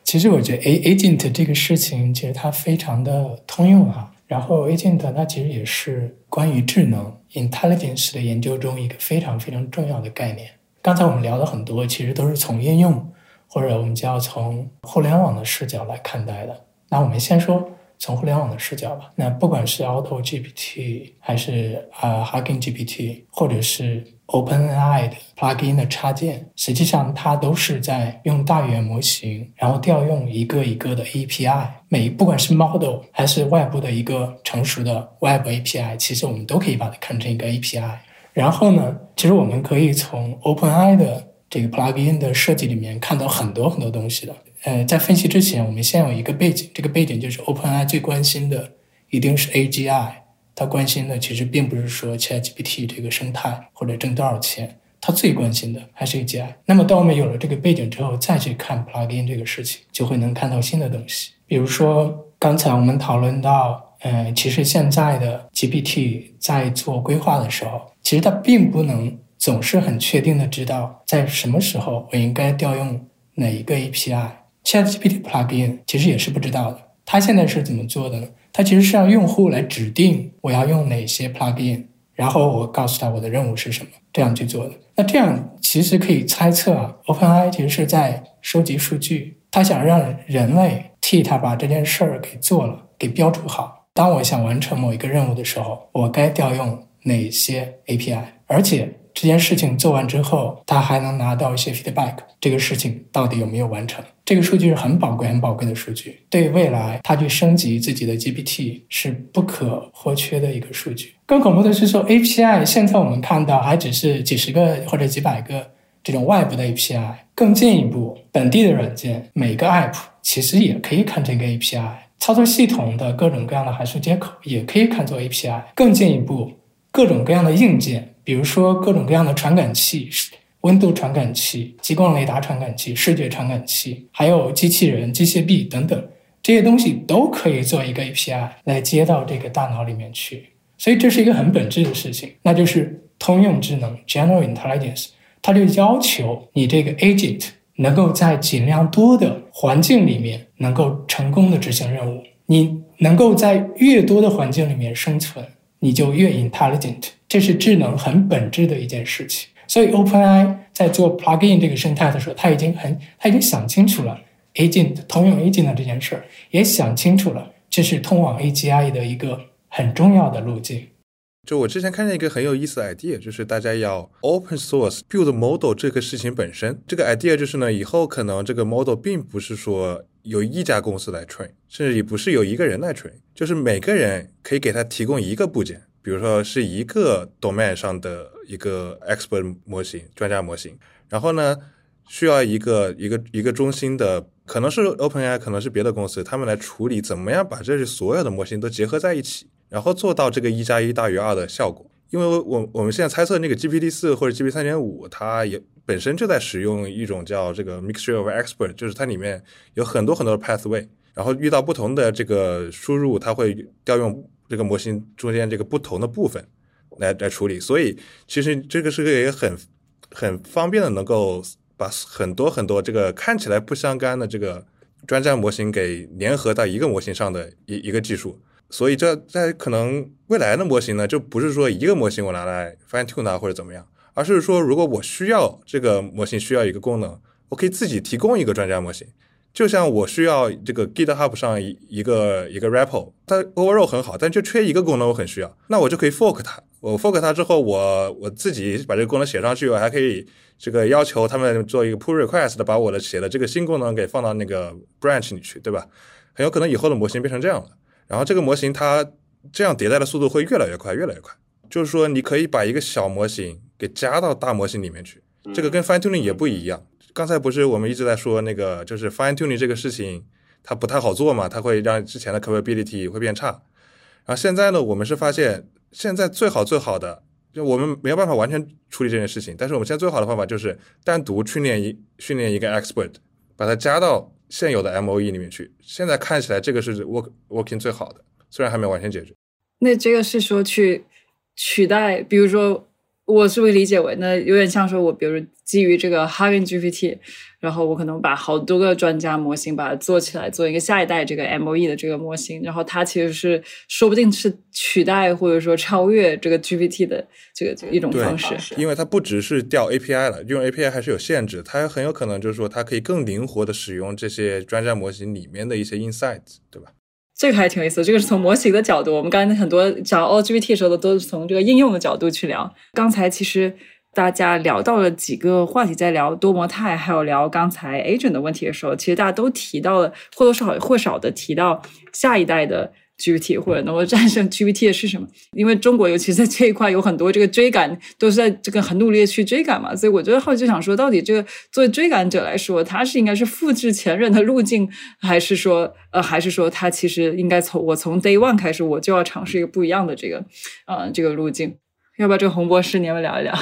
其实我觉得 A agent 这个事情，其实它非常的通用哈。然后 agent 它其实也是关于智能 intelligence 的研究中一个非常非常重要的概念。刚才我们聊了很多，其实都是从应用或者我们叫从互联网的视角来看待的。那我们先说。从互联网的视角吧，那不管是 Auto GPT 还是啊 Hugging GPT，或者是 OpenAI 的 Plugin 的插件，实际上它都是在用大语言模型，然后调用一个一个的 API。每不管是 Model 还是外部的一个成熟的 Web API，其实我们都可以把它看成一个 API。然后呢，其实我们可以从 OpenAI 的这个 Plugin 的设计里面看到很多很多东西的。呃，在分析之前，我们先有一个背景，这个背景就是 OpenAI 最关心的一定是 AGI，它关心的其实并不是说 ChatGPT 这个生态或者挣多少钱，它最关心的还是 AGI。那么，当我们有了这个背景之后，再去看 Plugin 这个事情，就会能看到新的东西。比如说，刚才我们讨论到，呃，其实现在的 GPT 在做规划的时候，其实它并不能总是很确定的知道在什么时候我应该调用哪一个 API。ChatGPT plugin 其实也是不知道的，它现在是怎么做的呢？它其实是让用户来指定我要用哪些 plugin，然后我告诉他我的任务是什么，这样去做的。那这样其实可以猜测啊，OpenAI 其实是在收集数据，他想让人类替他把这件事儿给做了，给标注好。当我想完成某一个任务的时候，我该调用哪些 API，而且。这件事情做完之后，他还能拿到一些 feedback，这个事情到底有没有完成？这个数据是很宝贵、很宝贵的数据，对未来他去升级自己的 GPT 是不可或缺的一个数据。更恐怖的是说，API 现在我们看到还只是几十个或者几百个这种外部的 API，更进一步，本地的软件每个 app 其实也可以看成一个 API，操作系统的各种各样的函数接口也可以看作 API，更进一步，各种各样的硬件。比如说各种各样的传感器，温度传感器、激光雷达传感器、视觉传感器，还有机器人、机械臂等等，这些东西都可以做一个 API 来接到这个大脑里面去。所以这是一个很本质的事情，那就是通用智能 （General Intelligence），它就要求你这个 agent 能够在尽量多的环境里面能够成功的执行任务。你能够在越多的环境里面生存，你就越 intelligent。这是智能很本质的一件事情。所以 OpenAI 在做 plugin 这个生态的时候，他已经很他已经想清楚了 agent 通用 agent 这件事儿，也想清楚了这是通往 AGI 的一个很重要的路径。就我之前看见一个很有意思的 idea，就是大家要 open source build model 这个事情本身。这个 idea 就是呢，以后可能这个 model 并不是说由一家公司来 train，甚至也不是由一个人来 train，就是每个人可以给他提供一个部件，比如说是一个 domain 上的一个 expert 模型、专家模型，然后呢，需要一个一个一个中心的，可能是 OpenAI，可能是别的公司，他们来处理怎么样把这些所有的模型都结合在一起。然后做到这个一加一大于二的效果，因为我我们现在猜测那个 GPT 四或者 GPT 三点五，它也本身就在使用一种叫这个 mixture of expert，就是它里面有很多很多的 pathway，然后遇到不同的这个输入，它会调用这个模型中间这个不同的部分来来处理，所以其实这个是个也很很方便的，能够把很多很多这个看起来不相干的这个专家模型给联合到一个模型上的一一个技术。所以这在可能未来的模型呢，就不是说一个模型我拿来 fine tune 它或者怎么样，而是说如果我需要这个模型需要一个功能，我可以自己提供一个专家模型。就像我需要这个 GitHub 上一一个一个 repo，它 overall 很好，但就缺一个功能我很需要，那我就可以 fork 它。我 fork 它之后，我我自己把这个功能写上去，我还可以这个要求他们做一个 pull request，把我的写的这个新功能给放到那个 branch 里去，对吧？很有可能以后的模型变成这样了。然后这个模型它这样迭代的速度会越来越快，越来越快。就是说，你可以把一个小模型给加到大模型里面去，这个跟 fine tuning 也不一样。刚才不是我们一直在说那个，就是 fine tuning 这个事情它不太好做嘛，它会让之前的 capability 会变差。然后现在呢，我们是发现现在最好最好的，就我们没有办法完全处理这件事情，但是我们现在最好的方法就是单独训练一训练一个 expert，把它加到。现有的 M O E 里面去，现在看起来这个是 work working 最好的，虽然还没有完全解决。那这个是说去取代，比如说，我是不是理解为，那有点像说我，比如基于这个 Hugging GPT。然后我可能把好多个专家模型把它做起来，做一个下一代这个 M O E 的这个模型，然后它其实是说不定是取代或者说超越这个 G P T 的这个一种方式。因为它不只是调 A P I 了，用 A P I 还是有限制，它很有可能就是说它可以更灵活的使用这些专家模型里面的一些 insights，对吧？这个还挺有意思，这个是从模型的角度。我们刚才很多讲 O G B T 的时候，都是从这个应用的角度去聊。刚才其实。大家聊到了几个话题，在聊多模态，还有聊刚才 agent 的问题的时候，其实大家都提到了或多或少的提到下一代的 GPT 或者能够战胜 GPT 的是什么？因为中国尤其在这一块有很多这个追赶，都是在这个很努力的去追赶嘛。所以我觉得后来就想说，到底这个作为追赶者来说，他是应该是复制前人的路径，还是说呃，还是说他其实应该从我从 day one 开始，我就要尝试一个不一样的这个呃这个路径？要不要这个洪博士，你们聊一聊？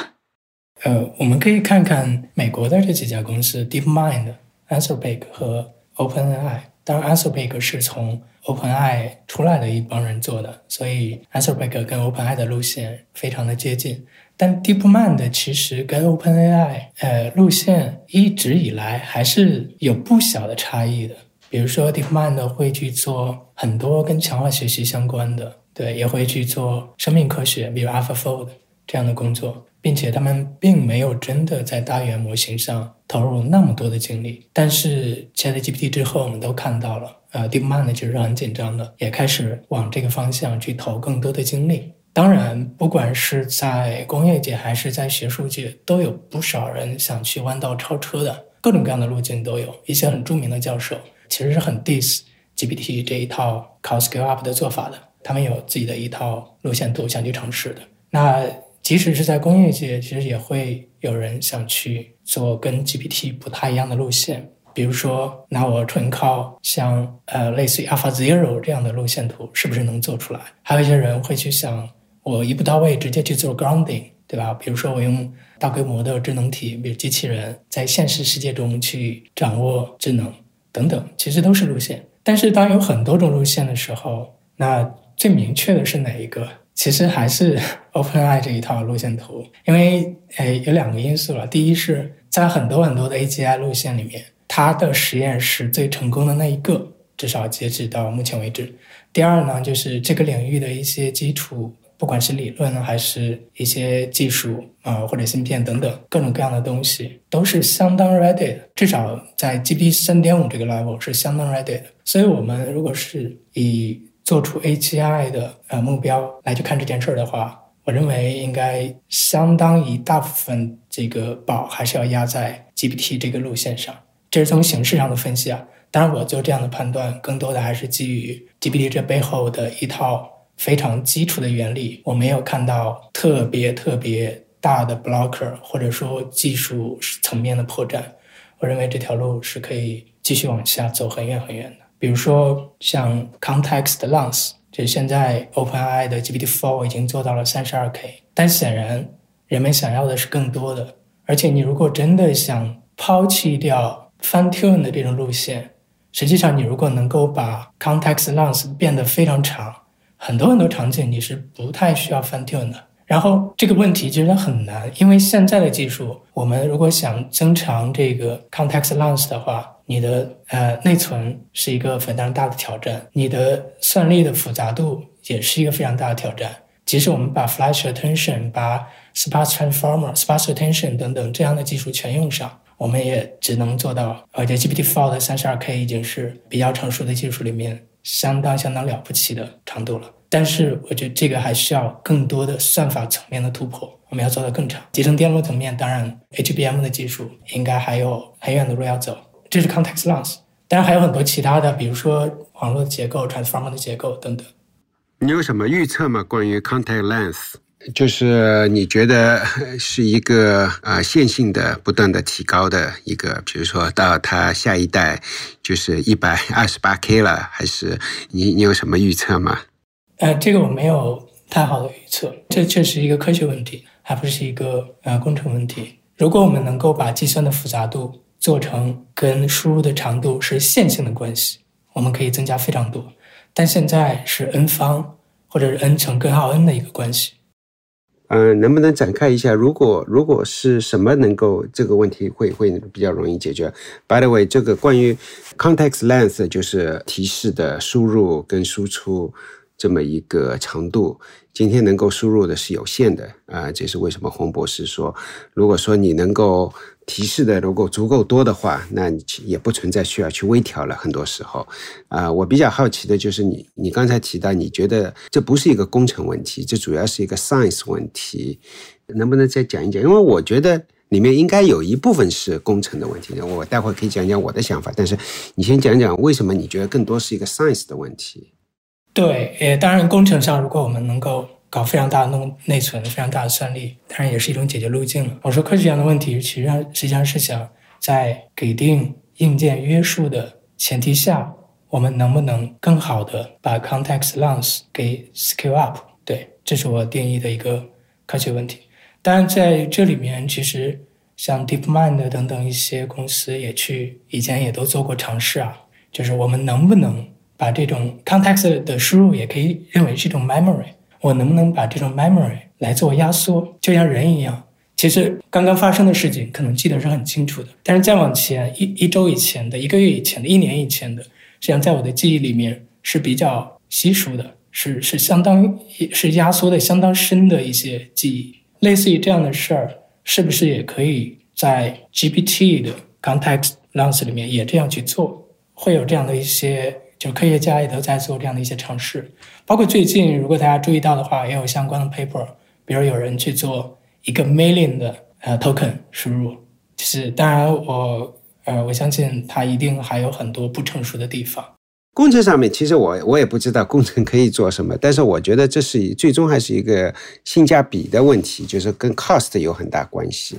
呃，我们可以看看美国的这几家公司：DeepMind、Anthropic 和 OpenAI。当然，Anthropic 是从 OpenAI 出来的一帮人做的，所以 Anthropic 跟 OpenAI 的路线非常的接近。但 DeepMind 其实跟 OpenAI 呃路线一直以来还是有不小的差异的。比如说，DeepMind 会去做很多跟强化学习相关的，对，也会去做生命科学，比如 AlphaFold 这样的工作。并且他们并没有真的在大语言模型上投入那么多的精力，但是 ChatGPT 之后，我们都看到了，呃，DeepMind 其实是很紧张的，也开始往这个方向去投更多的精力。当然，不管是在工业界还是在学术界，都有不少人想去弯道超车的，各种各样的路径都有。一些很著名的教授其实是很 diss GPT 这一套 c o s scale up 的做法的，他们有自己的一套路线图想去尝试的。那即使是在工业界，其实也会有人想去做跟 GPT 不太一样的路线。比如说，拿我纯靠像呃类似于 Alpha Zero 这样的路线图，是不是能做出来？还有一些人会去想，我一步到位直接去做 Grounding，对吧？比如说，我用大规模的智能体，比如机器人，在现实世界中去掌握智能等等，其实都是路线。但是，当有很多种路线的时候，那最明确的是哪一个？其实还是 OpenAI 这一套路线图，因为诶有两个因素了。第一是在很多很多的 AGI 路线里面，他的实验是最成功的那一个，至少截止到目前为止。第二呢，就是这个领域的一些基础，不管是理论呢还是一些技术啊，或者芯片等等各种各样的东西，都是相当 ready 的。至少在 GPT 三点五这个 level 是相当 ready 的。所以，我们如果是以做出 AGI 的呃目标来去看这件事儿的话，我认为应该相当一大部分这个宝还是要压在 GPT 这个路线上。这是从形式上的分析啊。当然，我做这样的判断，更多的还是基于 GPT 这背后的一套非常基础的原理。我没有看到特别特别大的 blocker，或者说技术层面的破绽。我认为这条路是可以继续往下走很远很远的。比如说像 Context Lens，就现在 OpenAI 的 GPT-4 已经做到了 32K，但显然人们想要的是更多的。而且你如果真的想抛弃掉 Fine Tune 的这种路线，实际上你如果能够把 Context Lens 变得非常长，很多很多场景你是不太需要 Fine Tune 的。然后这个问题其实很难，因为现在的技术，我们如果想增长这个 Context Lens 的话，你的呃内存是一个非常大的挑战，你的算力的复杂度也是一个非常大的挑战。即使我们把 Flash Attention、把 Sparse Transformer、Sparse Attention 等等这样的技术全用上，我们也只能做到，而且 GPT-4 的 32K 已经是比较成熟的技术里面相当相当了不起的长度了。但是我觉得这个还需要更多的算法层面的突破，我们要做得更长。集成电路层面，当然 HBM 的技术应该还有很远的路要走。这是 context lens，当然还有很多其他的，比如说网络的结构、transformer 的结构等等。你有什么预测吗？关于 context lens，就是你觉得 是一个呃线性的、不断的提高的一个，比如说到它下一代就是一百二十八 K 了，还是你你有什么预测吗？呃，这个我没有太好的预测，这确实一个科学问题，还不是一个呃工程问题。如果我们能够把计算的复杂度做成跟输入的长度是线性的关系，我们可以增加非常多。但现在是 n 方或者是 n 乘根号 n 的一个关系。嗯，能不能展开一下？如果如果是什么能够这个问题会会比较容易解决？By the way，这个关于 context lens 就是提示的输入跟输出这么一个长度。今天能够输入的是有限的啊，这是为什么洪博士说，如果说你能够提示的如果足够多的话，那你也不存在需要去微调了。很多时候，啊，我比较好奇的就是你，你刚才提到你觉得这不是一个工程问题，这主要是一个 science 问题，能不能再讲一讲？因为我觉得里面应该有一部分是工程的问题，我待会可以讲讲我的想法，但是你先讲讲为什么你觉得更多是一个 science 的问题。对，呃，当然，工程上如果我们能够搞非常大的内内存、非常大的算力，当然也是一种解决路径了。我说科学上的问题，其实上实际上是想在给定硬件约束的前提下，我们能不能更好的把 context lens 给 scale up？对，这是我定义的一个科学问题。当然，在这里面，其实像 DeepMind 等等一些公司也去以前也都做过尝试啊，就是我们能不能。把这种 context 的输入也可以认为是一种 memory。我能不能把这种 memory 来做压缩，就像人一样？其实刚刚发生的事情可能记得是很清楚的，但是再往前一一周以前的、一个月以前的、一年以前的，实际上在我的记忆里面是比较稀疏的，是是相当是压缩的相当深的一些记忆。类似于这样的事儿，是不是也可以在 GPT 的 context lens 里面也这样去做？会有这样的一些？就科学家也都在做这样的一些尝试，包括最近，如果大家注意到的话，也有相关的 paper，比如有人去做一个 million 的呃 token 输入。就是当然，我呃我相信它一定还有很多不成熟的地方。工程上面，其实我我也不知道工程可以做什么，但是我觉得这是最终还是一个性价比的问题，就是跟 cost 有很大关系。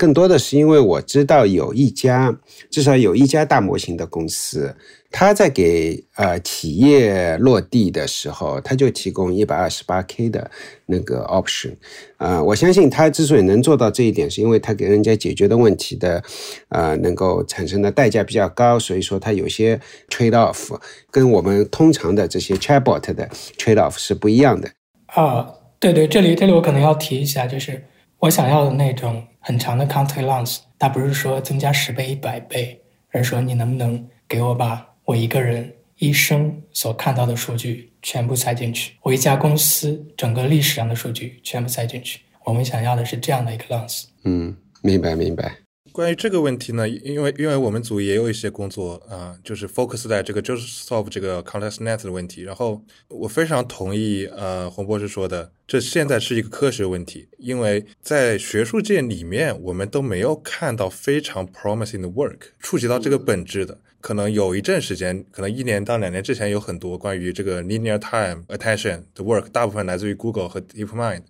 更多的是因为我知道有一家，至少有一家大模型的公司。他在给呃企业落地的时候，他就提供一百二十八 K 的那个 option，啊，我相信他之所以能做到这一点，是因为他给人家解决的问题的，呃，能够产生的代价比较高，所以说他有些 trade off 跟我们通常的这些 chatbot 的 trade off 是不一样的。啊，对对，这里这里我可能要提一下，就是我想要的那种很长的 country lungs 它不是说增加十倍、一百倍，而是说你能不能给我把我一个人一生所看到的数据全部塞进去，我一家公司整个历史上的数据全部塞进去。我们想要的是这样的一个 lungs。嗯，明白明白。关于这个问题呢，因为因为我们组也有一些工作啊，就是 focus 在这个就是 solve 这个 context net 的问题。然后我非常同意呃洪博士说的，这现在是一个科学问题，因为在学术界里面，我们都没有看到非常 promising 的 work 触及到这个本质的。可能有一阵时间，可能一年到两年之前，有很多关于这个 linear time attention 的 work，大部分来自于 Google 和 DeepMind。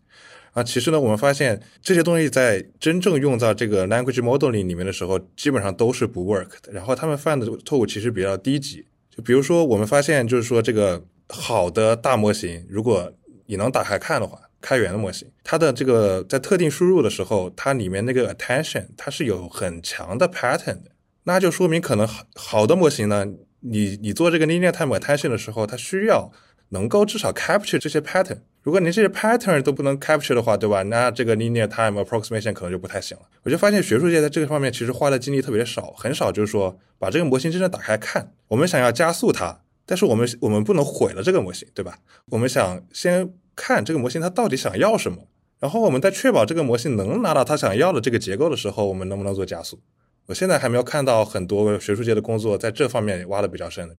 啊，其实呢，我们发现这些东西在真正用到这个 language modeling 里面的时候，基本上都是不 work 的。然后他们犯的错误其实比较低级。就比如说，我们发现就是说，这个好的大模型，如果你能打开看的话，开源的模型，它的这个在特定输入的时候，它里面那个 attention 它是有很强的 pattern 的，那就说明可能好好的模型呢，你你做这个 linear time attention 的时候，它需要能够至少 capture 这些 pattern。如果你这些 pattern 都不能 capture 的话，对吧？那这个 linear time approximation 可能就不太行了。我就发现学术界在这个方面其实花的精力特别少，很少就是说把这个模型真正打开看。我们想要加速它，但是我们我们不能毁了这个模型，对吧？我们想先看这个模型它到底想要什么，然后我们在确保这个模型能拿到它想要的这个结构的时候，我们能不能做加速？我现在还没有看到很多学术界的工作在这方面挖的比较深的。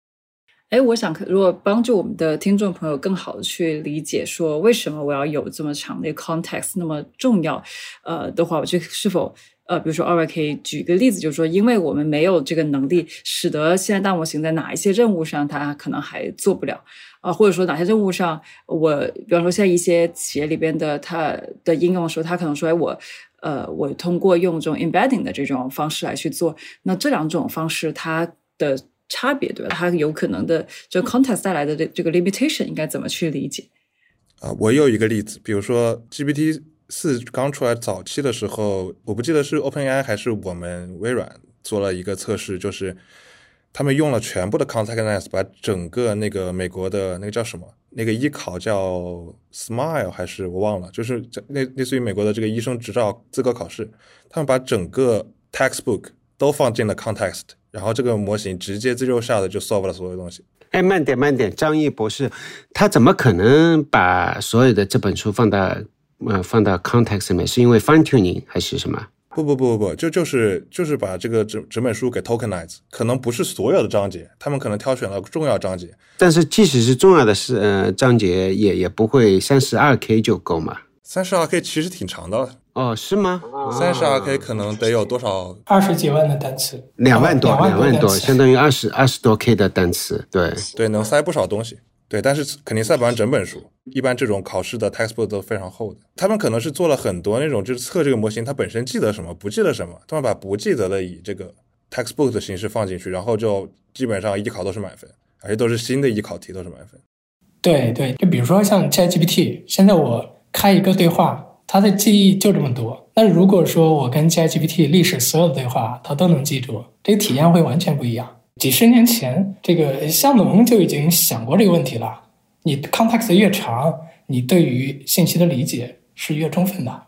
哎，我想如果帮助我们的听众朋友更好的去理解，说为什么我要有这么长的 context 那么重要，呃的话，我就是否呃，比如说二位可以举一个例子，就是说，因为我们没有这个能力，使得现在大模型在哪一些任务上它可能还做不了啊，或者说哪些任务上，我比方说现在一些企业里边的它的应用的时候，它可能说，哎，我呃，我通过用这种 embedding 的这种方式来去做，那这两种方式它的。差别对吧？它有可能的这个 context 带来的这这个 limitation 应该怎么去理解？啊，我有一个例子，比如说 GPT 四刚出来早期的时候，我不记得是 OpenAI 还是我们微软做了一个测试，就是他们用了全部的 context，把整个那个美国的那个叫什么那个医考叫 Smile 还是我忘了，就是类类似于美国的这个医生执照资格考试，他们把整个 textbook 都放进了 context。然后这个模型直接自由下的就 solve 了所有东西。哎，慢点慢点，张毅博士，他怎么可能把所有的这本书放到呃放到 context 里面？是因为 fine tuning 还是什么？不不不不不，就就是就是把这个整整本书给 tokenize，可能不是所有的章节，他们可能挑选了重要章节。但是即使是重要的是呃章节，也也不会三十二 K 就够嘛？三十二 K 其实挺长的了。哦，是吗？三十二 K 可能得有多少？二十几万的单词，两万多，两万多，相当于二十二十多 K 的单词。对对，能塞不少东西。对，但是肯定塞不完整本书。一般这种考试的 textbook 都非常厚的。他们可能是做了很多那种，就是测这个模型它本身记得什么，不记得什么，他们把不记得的以这个 textbook 的形式放进去，然后就基本上艺考都是满分，而且都是新的艺考题都是满分。对对，就比如说像 ChatGPT，现在我开一个对话。它的记忆就这么多。那如果说我跟 ChatGPT 历史所有的对话，它都能记住，这个体验会完全不一样。几十年前，这个夏农就已经想过这个问题了。你 context 越长，你对于信息的理解是越充分的。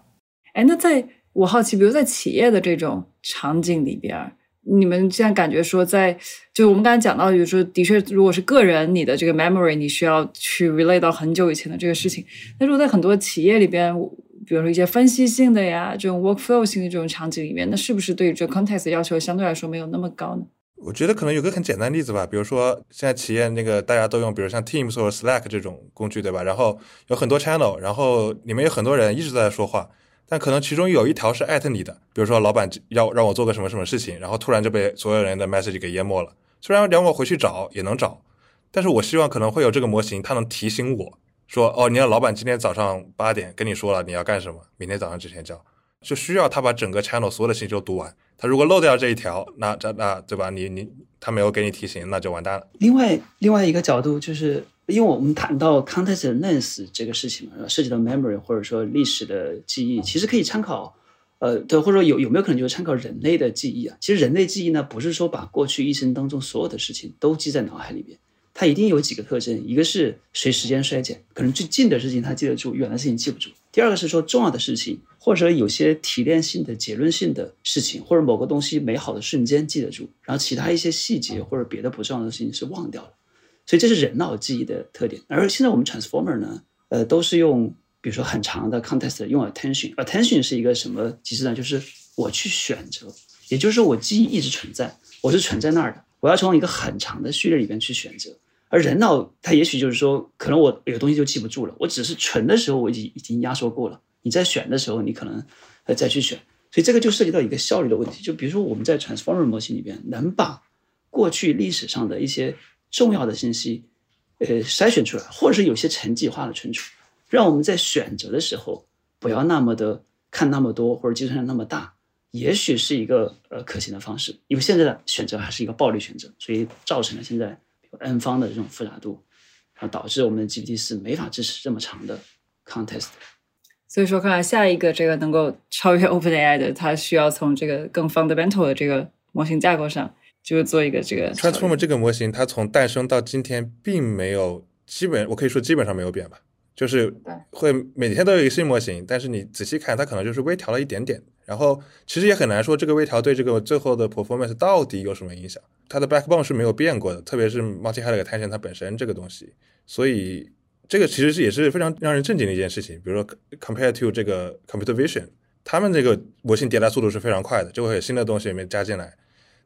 哎，那在我好奇，比如在企业的这种场景里边，你们现在感觉说，在就我们刚才讲到，就是说，的确，如果是个人，你的这个 memory 你需要去 relate 到很久以前的这个事情。那如果在很多企业里边，比如说一些分析性的呀，这种 workflow 性的这种场景里面，那是不是对于这 context 要求相对来说没有那么高呢？我觉得可能有个很简单例子吧，比如说现在企业那个大家都用，比如像 Teams 或者 Slack 这种工具，对吧？然后有很多 channel，然后里面有很多人一直在说话，但可能其中有一条是艾特你的，比如说老板要让我做个什么什么事情，然后突然就被所有人的 message 给淹没了。虽然让我回去找也能找，但是我希望可能会有这个模型，它能提醒我。说哦，你的老板今天早上八点跟你说了你要干什么，明天早上之前交，就需要他把整个 channel 所有的信息都读完。他如果漏掉这一条，那这那对吧？你你他没有给你提醒，那就完蛋了。另外另外一个角度就是，因为我们谈到 context length 这个事情嘛，涉及到 memory 或者说历史的记忆，其实可以参考，呃，对，或者说有有没有可能就是参考人类的记忆啊？其实人类记忆呢，不是说把过去一生当中所有的事情都记在脑海里边。它一定有几个特征，一个是随时间衰减，可能最近的事情它记得住，远的事情记不住。第二个是说重要的事情，或者说有些提炼性的、结论性的事情，或者某个东西美好的瞬间记得住，然后其他一些细节或者别的不重要的事情是忘掉了。所以这是人脑记忆的特点。而现在我们 transformer 呢，呃，都是用比如说很长的 context 用 attention，attention 是一个什么机制呢？就是我去选择，也就是说我记忆一直存在，我是存在那儿的。我要从一个很长的序列里边去选择，而人脑它也许就是说，可能我有东西就记不住了，我只是存的时候我已经已经压缩过了，你在选的时候你可能呃再去选，所以这个就涉及到一个效率的问题。就比如说我们在 transformer 模型里边，能把过去历史上的一些重要的信息呃筛选出来，或者是有些层级化的存储，让我们在选择的时候不要那么的看那么多，或者计算量那么大。也许是一个呃可行的方式，因为现在的选择还是一个暴力选择，所以造成了现在 n 方的这种复杂度，然后导致我们的 GPT 四没法支持这么长的 contest。所以说，看来下一个这个能够超越 OpenAI 的，它需要从这个更 fundamental 的这个模型架构上，就是做一个这个 Transformer 这个模型，它从诞生到今天，并没有基本，我可以说基本上没有变吧，就是会每天都有一个新模型，但是你仔细看，它可能就是微调了一点点。然后其实也很难说这个微调对这个最后的 performance 到底有什么影响。它的 backbone 是没有变过的，特别是 multi-headed attention 它本身这个东西。所以这个其实是也是非常让人震惊的一件事情。比如说 compared to 这个 computer vision，他们这个模型迭代速度是非常快的，就会有新的东西里面加进来。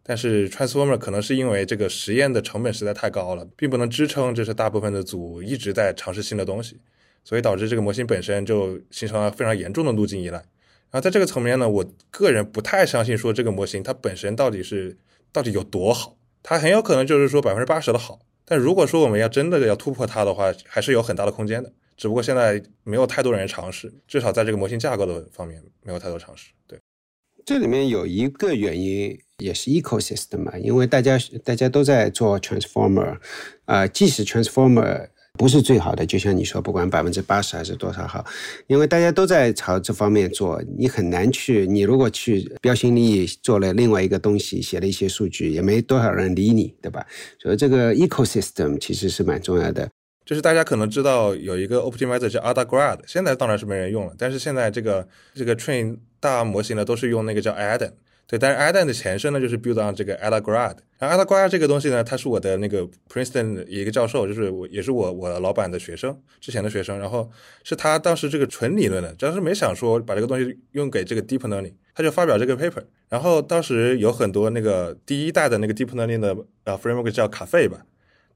但是 transformer 可能是因为这个实验的成本实在太高了，并不能支撑就是大部分的组一直在尝试新的东西，所以导致这个模型本身就形成了非常严重的路径依赖。然后在这个层面呢，我个人不太相信说这个模型它本身到底是到底有多好，它很有可能就是说百分之八十的好。但如果说我们要真的要突破它的话，还是有很大的空间的。只不过现在没有太多人尝试，至少在这个模型架构的方面没有太多尝试。对，这里面有一个原因也是 ecosystem 嘛，因为大家大家都在做 transformer，啊，即使 transformer。不是最好的，就像你说，不管百分之八十还是多少好，因为大家都在朝这方面做，你很难去。你如果去标新立异做了另外一个东西，写了一些数据，也没多少人理你，对吧？所以这个 ecosystem 其实是蛮重要的。就是大家可能知道有一个 optimizer 叫 AdaGrad，现在当然是没人用了，但是现在这个这个 train 大模型呢，都是用那个叫 Adam。对，但是 Adam 的前身呢，就是 build on 这个 AdaGrad。然后 AdaGrad 这个东西呢，他是我的那个 Princeton 一个教授，就是我也是我我老板的学生，之前的学生。然后是他当时这个纯理论的，当时没想说把这个东西用给这个 deep learning，他就发表这个 paper。然后当时有很多那个第一代的那个 deep learning 的呃 framework 叫卡费吧，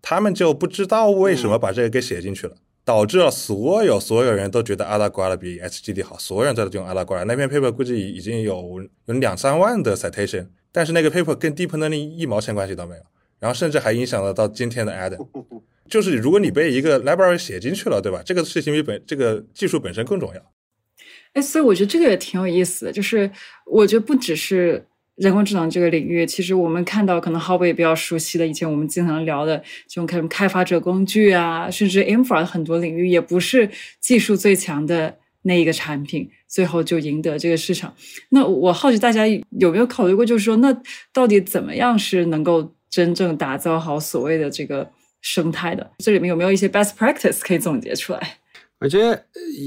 他们就不知道为什么把这个给写进去了。导致了所有所有人都觉得阿拉瓜拉比 SGD 好，所有人都在用阿拉瓜拉。那篇 paper 估计已经有有两三万的 citation，但是那个 paper 跟 deep learning 一毛钱关系都没有，然后甚至还影响了到今天的 Adam。就是如果你被一个 library 写进去了，对吧？这个事情比本这个技术本身更重要。哎，所以我觉得这个也挺有意思的，就是我觉得不只是。人工智能这个领域，其实我们看到可能 h o b 也比较熟悉的，以前我们经常聊的这种开开发者工具啊，甚至 infra 很多领域，也不是技术最强的那一个产品，最后就赢得这个市场。那我好奇大家有没有考虑过，就是说，那到底怎么样是能够真正打造好所谓的这个生态的？这里面有没有一些 best practice 可以总结出来？我觉得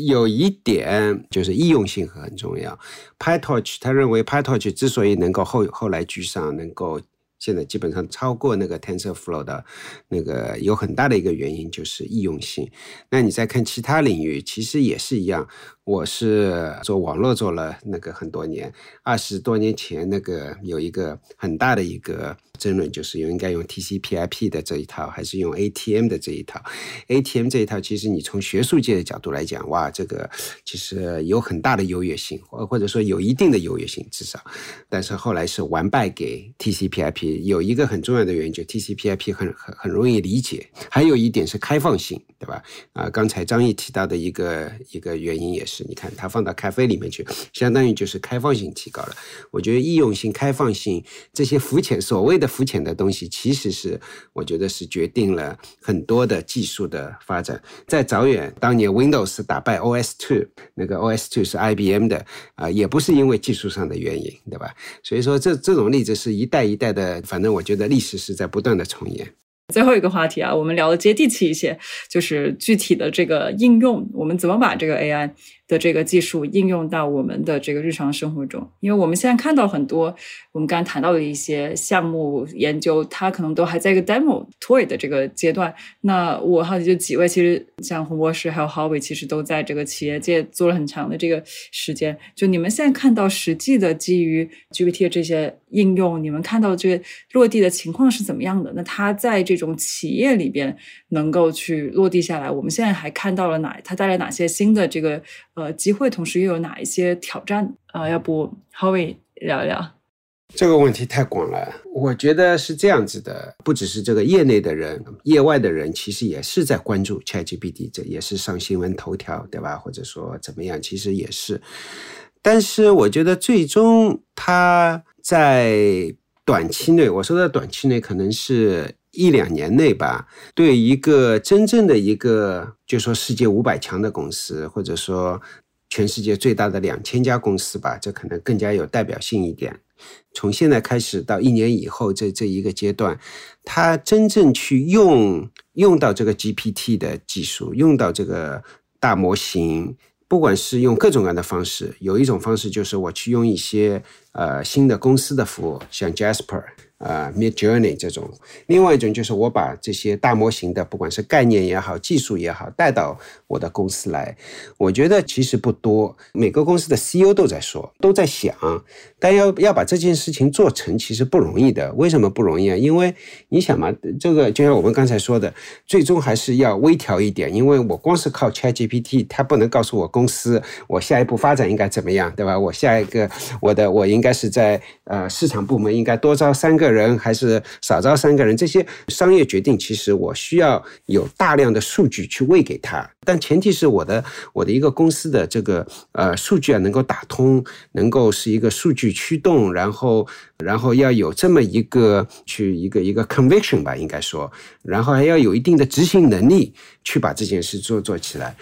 有一点就是易用性很重要。PyTorch 他认为 PyTorch 之所以能够后后来居上，能够现在基本上超过那个 TensorFlow 的那个，有很大的一个原因就是易用性。那你再看其他领域，其实也是一样。我是做网络做了那个很多年，二十多年前那个有一个很大的一个。争论就是应该用 TCP/IP 的这一套，还是用 ATM 的这一套？ATM 这一套，其实你从学术界的角度来讲，哇，这个其实有很大的优越性，或或者说有一定的优越性，至少。但是后来是完败给 TCP/IP，有一个很重要的原因，就 TCP/IP 很很很容易理解，还有一点是开放性，对吧？啊，刚才张毅提到的一个一个原因也是，你看它放到咖啡里面去，相当于就是开放性提高了。我觉得易用性、开放性这些肤浅所谓的。肤浅的东西，其实是我觉得是决定了很多的技术的发展。在早远当年，Windows 打败 OS Two 那个 OS Two 是 IBM 的啊，也不是因为技术上的原因，对吧？所以说，这这种例子是一代一代的，反正我觉得历史是在不断的重演。最后一个话题啊，我们聊的接地气一些，就是具体的这个应用，我们怎么把这个 AI。的这个技术应用到我们的这个日常生活中，因为我们现在看到很多我们刚刚谈到的一些项目研究，它可能都还在一个 demo toy 的这个阶段。那我好奇，就几位其实像洪博士还有 Howie，其实都在这个企业界做了很长的这个时间。就你们现在看到实际的基于 GPT 的这些应用，你们看到这个落地的情况是怎么样的？那它在这种企业里边能够去落地下来，我们现在还看到了哪？它带来哪些新的这个？呃，呃机会同时又有哪一些挑战啊？要不 Howie 聊一聊？这个问题太广了，我觉得是这样子的，不只是这个业内的人，业外的人其实也是在关注 ChatGPT，这也是上新闻头条，对吧？或者说怎么样，其实也是。但是我觉得最终它在短期内，我说的短期内可能是。一两年内吧，对一个真正的一个，就说世界五百强的公司，或者说全世界最大的两千家公司吧，这可能更加有代表性一点。从现在开始到一年以后这这一个阶段，它真正去用用到这个 GPT 的技术，用到这个大模型，不管是用各种各样的方式，有一种方式就是我去用一些呃新的公司的服务，像 Jasper。啊，Mid Journey 这种，另外一种就是我把这些大模型的，不管是概念也好，技术也好，带到我的公司来。我觉得其实不多，每个公司的 CEO 都在说，都在想，但要要把这件事情做成，其实不容易的。为什么不容易啊？因为你想嘛，这个就像我们刚才说的，最终还是要微调一点。因为我光是靠 ChatGPT，它不能告诉我公司我下一步发展应该怎么样，对吧？我下一个我的我应该是在呃市场部门应该多招三个。人还是少招三个人，这些商业决定，其实我需要有大量的数据去喂给他，但前提是我的我的一个公司的这个呃数据啊能够打通，能够是一个数据驱动，然后然后要有这么一个去一个一个 conviction 吧，应该说，然后还要有一定的执行能力去把这件事做做起来。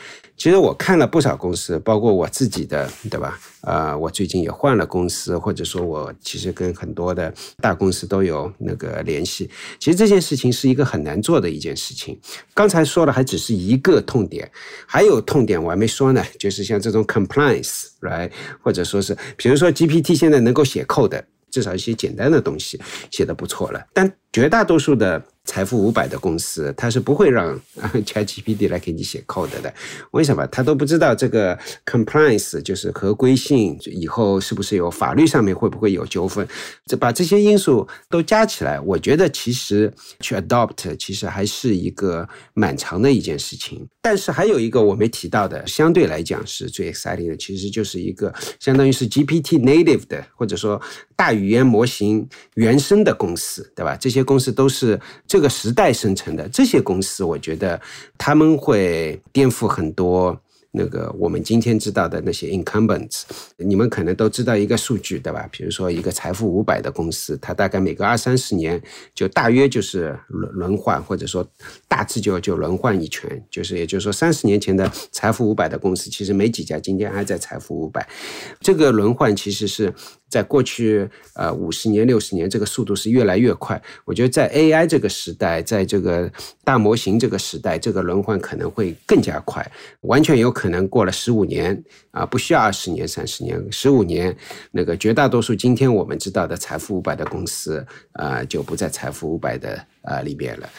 其实我看了不少公司，包括我自己的，对吧？呃，我最近也换了公司，或者说我其实跟很多的大公司都有那个联系。其实这件事情是一个很难做的一件事情。刚才说的还只是一个痛点，还有痛点我还没说呢，就是像这种 compliance，right？或者说是，比如说 GPT 现在能够写 code，至少一些简单的东西写的不错了，但绝大多数的。财富五百的公司，它是不会让 ChatGPT 来给你写 code 的。为什么？他都不知道这个 compliance 就是合规性，以后是不是有法律上面会不会有纠纷？这把这些因素都加起来，我觉得其实去 adopt 其实还是一个蛮长的一件事情。但是还有一个我没提到的，相对来讲是最 exciting 的，其实就是一个相当于是 GPT native 的，或者说大语言模型原生的公司，对吧？这些公司都是。这个时代生成的这些公司，我觉得他们会颠覆很多。那个我们今天知道的那些 incumbents，你们可能都知道一个数据，对吧？比如说一个财富五百的公司，它大概每隔二三十年就大约就是轮轮换，或者说大致就就轮换一圈，就是也就是说三十年前的财富五百的公司，其实没几家今天还在财富五百。这个轮换其实是在过去呃五十年六十年，这个速度是越来越快。我觉得在 AI 这个时代，在这个大模型这个时代，这个轮换可能会更加快，完全有可。能过了十五年啊，不需要二十年、三十年，十五年，那个绝大多数今天我们知道的财富五百的公司啊，就不在财富五百的啊里边了。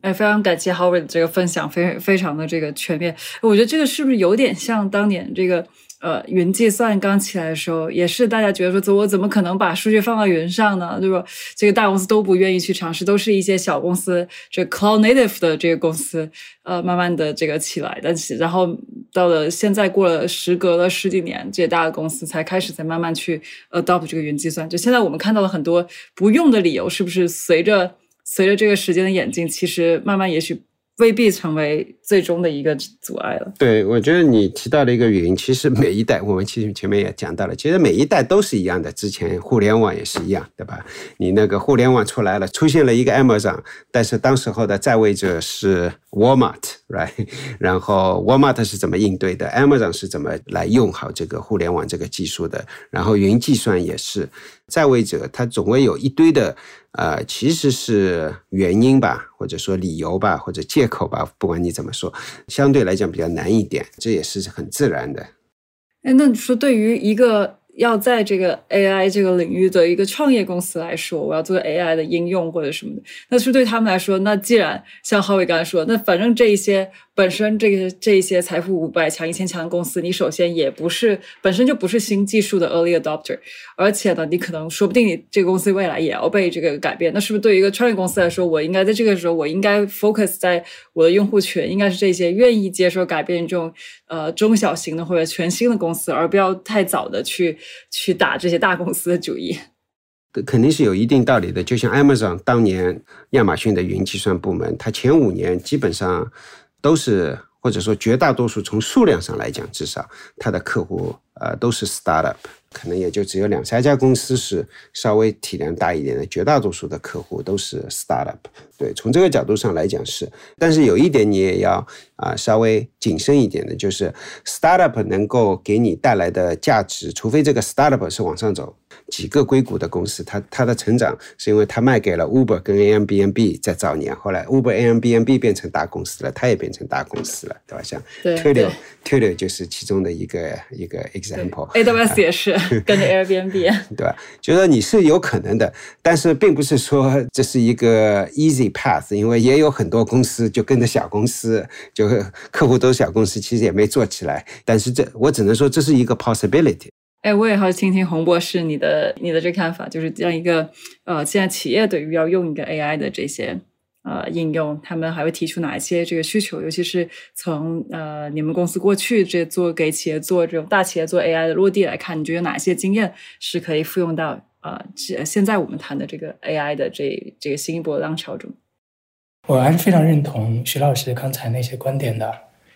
哎，非常感谢 Howard 这个分享，非非常的这个全面。我觉得这个是不是有点像当年这个？呃，云计算刚起来的时候，也是大家觉得说，我怎么可能把数据放到云上呢？对吧？这个大公司都不愿意去尝试，都是一些小公司，这 cloud native 的这个公司，呃，慢慢的这个起来。但是，然后到了现在，过了时隔了十几年，这些大的公司才开始在慢慢去 adopt 这个云计算。就现在我们看到了很多不用的理由，是不是随着随着这个时间的演进，其实慢慢也许未必成为最终的一个阻碍了。对，我觉得你提到的一个原因，其实每一代，我们其实前面也讲到了，其实每一代都是一样的。之前互联网也是一样，对吧？你那个互联网出来了，出现了一个 Amazon，但是当时候的在位者是 Walmart，right？然后 Walmart 是怎么应对的？Amazon 是怎么来用好这个互联网这个技术的？然后云计算也是，在位者他总会有一堆的。呃，其实是原因吧，或者说理由吧，或者借口吧，不管你怎么说，相对来讲比较难一点，这也是很自然的。哎，那你说对于一个。要在这个 AI 这个领域的一个创业公司来说，我要做 AI 的应用或者什么的，那是对他们来说，那既然像浩伟刚才说，那反正这一些本身这个这一些财富五百强、一千强的公司，你首先也不是本身就不是新技术的 early adopter，而且呢，你可能说不定你这个公司未来也要被这个改变，那是不是对于一个创业公司来说，我应该在这个时候，我应该 focus 在我的用户群，应该是这些愿意接受改变这种呃中小型的或者全新的公司，而不要太早的去。去打这些大公司的主意，肯定是有一定道理的。就像 Amazon 当年亚马逊的云计算部门，它前五年基本上都是，或者说绝大多数从数量上来讲，至少它的客户呃都是 startup。可能也就只有两三家公司是稍微体量大一点的，绝大多数的客户都是 startup。对，从这个角度上来讲是，但是有一点你也要啊稍微谨慎一点的，就是 startup 能够给你带来的价值，除非这个 startup 是往上走。几个硅谷的公司，它它的成长是因为它卖给了 Uber 跟 Airbnb 在早年，后来 Uber Airbnb 变成大公司了，它也变成大公司了，对吧？像 Twilio，Twilio 就是其中的一个一个 example。AWS 也是跟着 Airbnb，对吧？就说你是有可能的，但是并不是说这是一个 easy path，因为也有很多公司就跟着小公司，就客户都是小公司，其实也没做起来。但是这我只能说这是一个 possibility。哎，我也好听听洪博士你的你的这看法，就是这样一个呃，现在企业对于要用一个 AI 的这些呃应用，他们还会提出哪一些这个需求？尤其是从呃你们公司过去这做给企业做这种大企业做 AI 的落地来看，你觉得哪些经验是可以复用到呃现在我们谈的这个 AI 的这这个新一波浪潮中？我还是非常认同徐老师刚才那些观点的。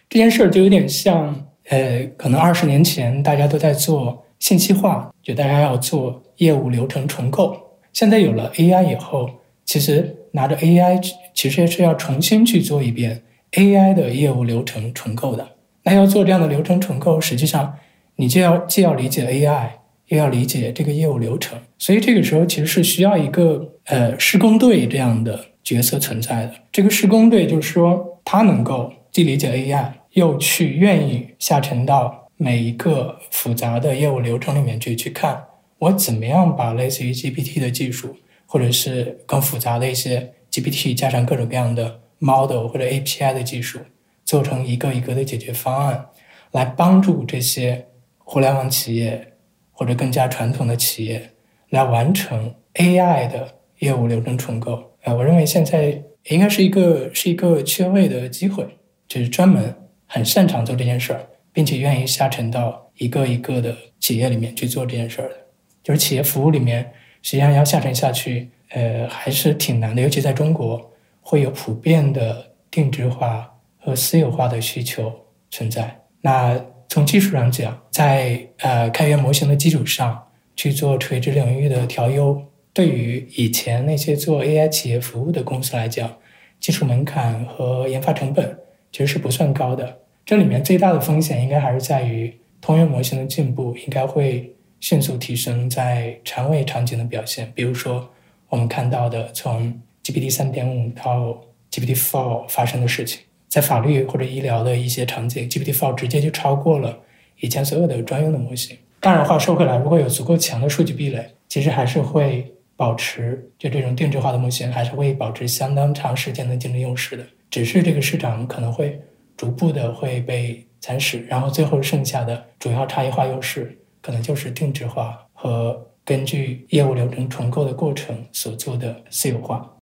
这件事儿就有点像呃，可能二十年前大家都在做。信息化，就大家要做业务流程重构。现在有了 AI 以后，其实拿着 AI，其实是要重新去做一遍 AI 的业务流程重构的。那要做这样的流程重构，实际上你就要既要理解 AI，又要理解这个业务流程。所以这个时候其实是需要一个呃施工队这样的角色存在的。这个施工队就是说，他能够既理解 AI，又去愿意下沉到。每一个复杂的业务流程里面去去看，我怎么样把类似于 GPT 的技术，或者是更复杂的一些 GPT 加上各种各样的 model 或者 API 的技术，做成一个一个的解决方案，来帮助这些互联网企业或者更加传统的企业来完成 AI 的业务流程重构。呃，我认为现在应该是一个是一个缺位的机会，就是专门很擅长做这件事儿。并且愿意下沉到一个一个的企业里面去做这件事儿的，就是企业服务里面，实际上要下沉下去，呃，还是挺难的。尤其在中国，会有普遍的定制化和私有化的需求存在。那从技术上讲，在呃开源模型的基础上去做垂直领域的调优，对于以前那些做 AI 企业服务的公司来讲，技术门槛和研发成本其实是不算高的。这里面最大的风险应该还是在于通用模型的进步，应该会迅速提升在长尾场景的表现。比如说，我们看到的从 GPT 三点五到 GPT four 发生的事情，在法律或者医疗的一些场景，GPT four 直接就超过了以前所有的专用的模型。当然话说回来，如果有足够强的数据壁垒，其实还是会保持就这种定制化的模型，还是会保持相当长时间的竞争优势的。只是这个市场可能会。逐步的会被蚕食，然后最后剩下的主要差异化优势，可能就是定制化和根据业务流程重构的过程所做的私有化。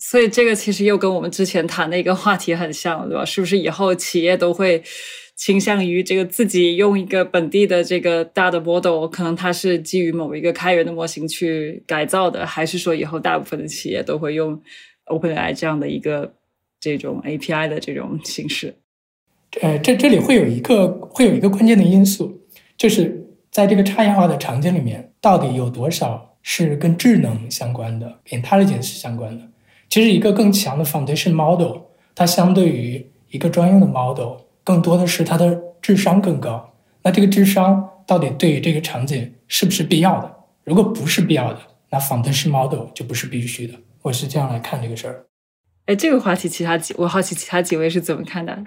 所以这个其实又跟我们之前谈的一个话题很像，对吧？是不是以后企业都会倾向于这个自己用一个本地的这个大的 model，可能它是基于某一个开源的模型去改造的，还是说以后大部分的企业都会用 OpenAI 这样的一个这种 API 的这种形式？呃，这这里会有一个会有一个关键的因素，就是在这个差异化的场景里面，到底有多少是跟智能相关的，intelligence 相关的？其实一个更强的 foundation model，它相对于一个专用的 model，更多的是它的智商更高。那这个智商到底对于这个场景是不是必要的？如果不是必要的，那 foundation model 就不是必须的。我是这样来看这个事儿。哎，这个话题，其他几我好奇其他几位是怎么看的？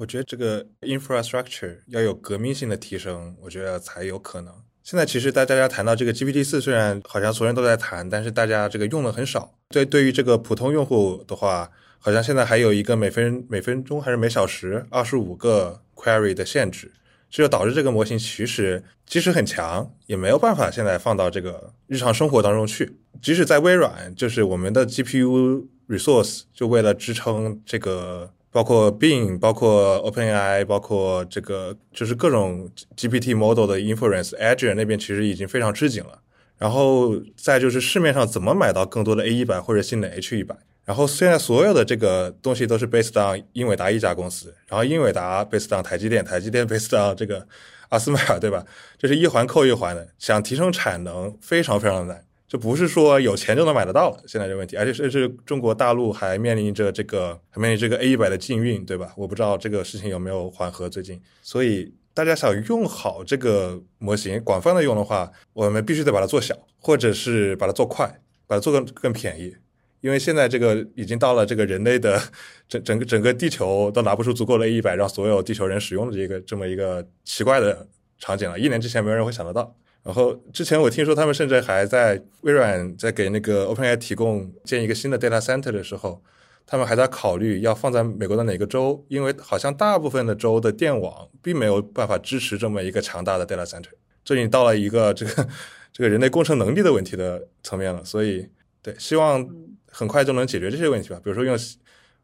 我觉得这个 infrastructure 要有革命性的提升，我觉得才有可能。现在其实大家谈到这个 GPT 四，虽然好像所有人都在谈，但是大家这个用的很少。对，对于这个普通用户的话，好像现在还有一个每分每分钟还是每小时二十五个 query 的限制，这就导致这个模型其实即使很强，也没有办法现在放到这个日常生活当中去。即使在微软，就是我们的 GPU resource 就为了支撑这个。包括 Bing，包括 OpenAI，包括这个就是各种 GPT model 的 inference，Agere 那边其实已经非常吃紧了。然后再就是市面上怎么买到更多的 A 一百或者新的 H 一百。然后现在所有的这个东西都是 based on 英伟达一家公司，然后英伟达 based on 台积电，台积电 based on 这个阿斯麦尔，对吧？这是一环扣一环的，想提升产能非常非常的难。就不是说有钱就能买得到了，现在这个问题，而且甚至中国大陆还面临着这个，还面临这个 A 一百的禁运，对吧？我不知道这个事情有没有缓和最近。所以大家想用好这个模型，广泛的用的话，我们必须得把它做小，或者是把它做快，把它做更更便宜。因为现在这个已经到了这个人类的整整个整个地球都拿不出足够的 A 一百让所有地球人使用的这个这么一个奇怪的场景了。一年之前没有人会想得到。然后之前我听说他们甚至还在微软在给那个 OpenAI 提供建一个新的 data center 的时候，他们还在考虑要放在美国的哪个州，因为好像大部分的州的电网并没有办法支持这么一个强大的 data center。这已经到了一个这个 这个人类工程能力的问题的层面了。所以，对，希望很快就能解决这些问题吧。比如说用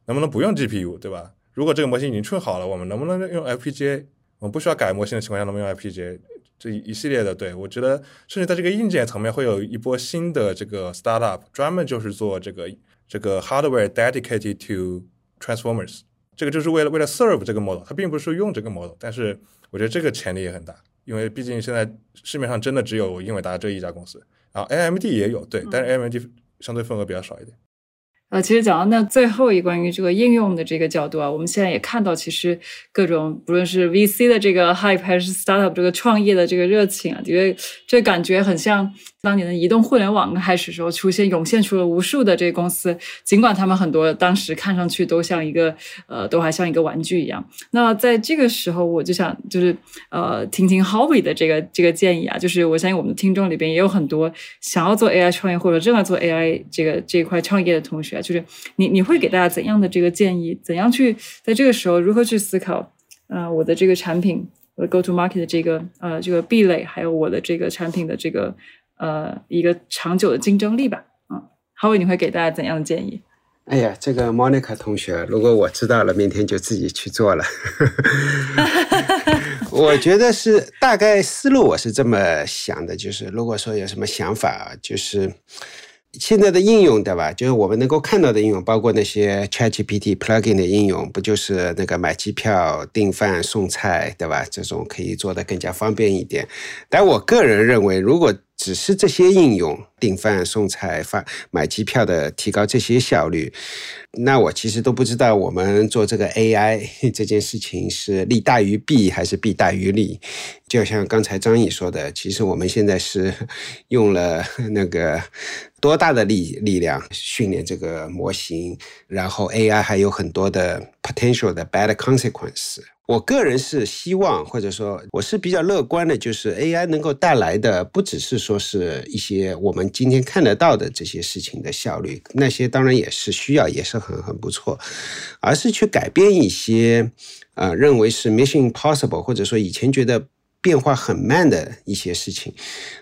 能不能不用 GPU，对吧？如果这个模型已经训好了，我们能不能用 FPGA？我们不需要改模型的情况下，能不能用 FPGA？这一系列的，对我觉得，甚至在这个硬件层面会有一波新的这个 startup，专门就是做这个这个 hardware dedicated to transformers，这个就是为了为了 serve 这个 model，它并不是用这个 model，但是我觉得这个潜力也很大，因为毕竟现在市面上真的只有英伟达这一家公司，然后 AMD 也有，对，但是 AMD 相对份额比较少一点。呃，其实讲到那最后一关于这个应用的这个角度啊，我们现在也看到，其实各种不论是 VC 的这个 hype 还是 startup 这个创业的这个热情啊，因为这感觉很像。当年的移动互联网开始时候，出现涌现出了无数的这个公司，尽管他们很多当时看上去都像一个呃，都还像一个玩具一样。那在这个时候，我就想就是呃，听听 Hobby 的这个这个建议啊，就是我相信我们的听众里边也有很多想要做 AI 创业或者正在做 AI 这个这一块创业的同学，就是你你会给大家怎样的这个建议？怎样去在这个时候如何去思考？呃，我的这个产品，我的 Go to Market 的这个呃这个壁垒，还有我的这个产品的这个。呃，一个长久的竞争力吧。嗯浩伟你会给大家怎样的建议？哎呀，这个 Monica 同学，如果我知道了，明天就自己去做了。我觉得是大概思路，我是这么想的，就是如果说有什么想法，就是现在的应用，对吧？就是我们能够看到的应用，包括那些 ChatGPT plugin 的应用，不就是那个买机票、订饭、送菜，对吧？这种可以做的更加方便一点。但我个人认为，如果只是这些应用订饭、送菜、发买机票的提高这些效率，那我其实都不知道我们做这个 AI 这件事情是利大于弊还是弊大于利。就像刚才张毅说的，其实我们现在是用了那个多大的力力量训练这个模型，然后 AI 还有很多的 potential 的 bad consequence。我个人是希望，或者说我是比较乐观的，就是 AI 能够带来的不只是说是一些我们今天看得到的这些事情的效率，那些当然也是需要，也是很很不错，而是去改变一些，呃，认为是 mission impossible，或者说以前觉得变化很慢的一些事情，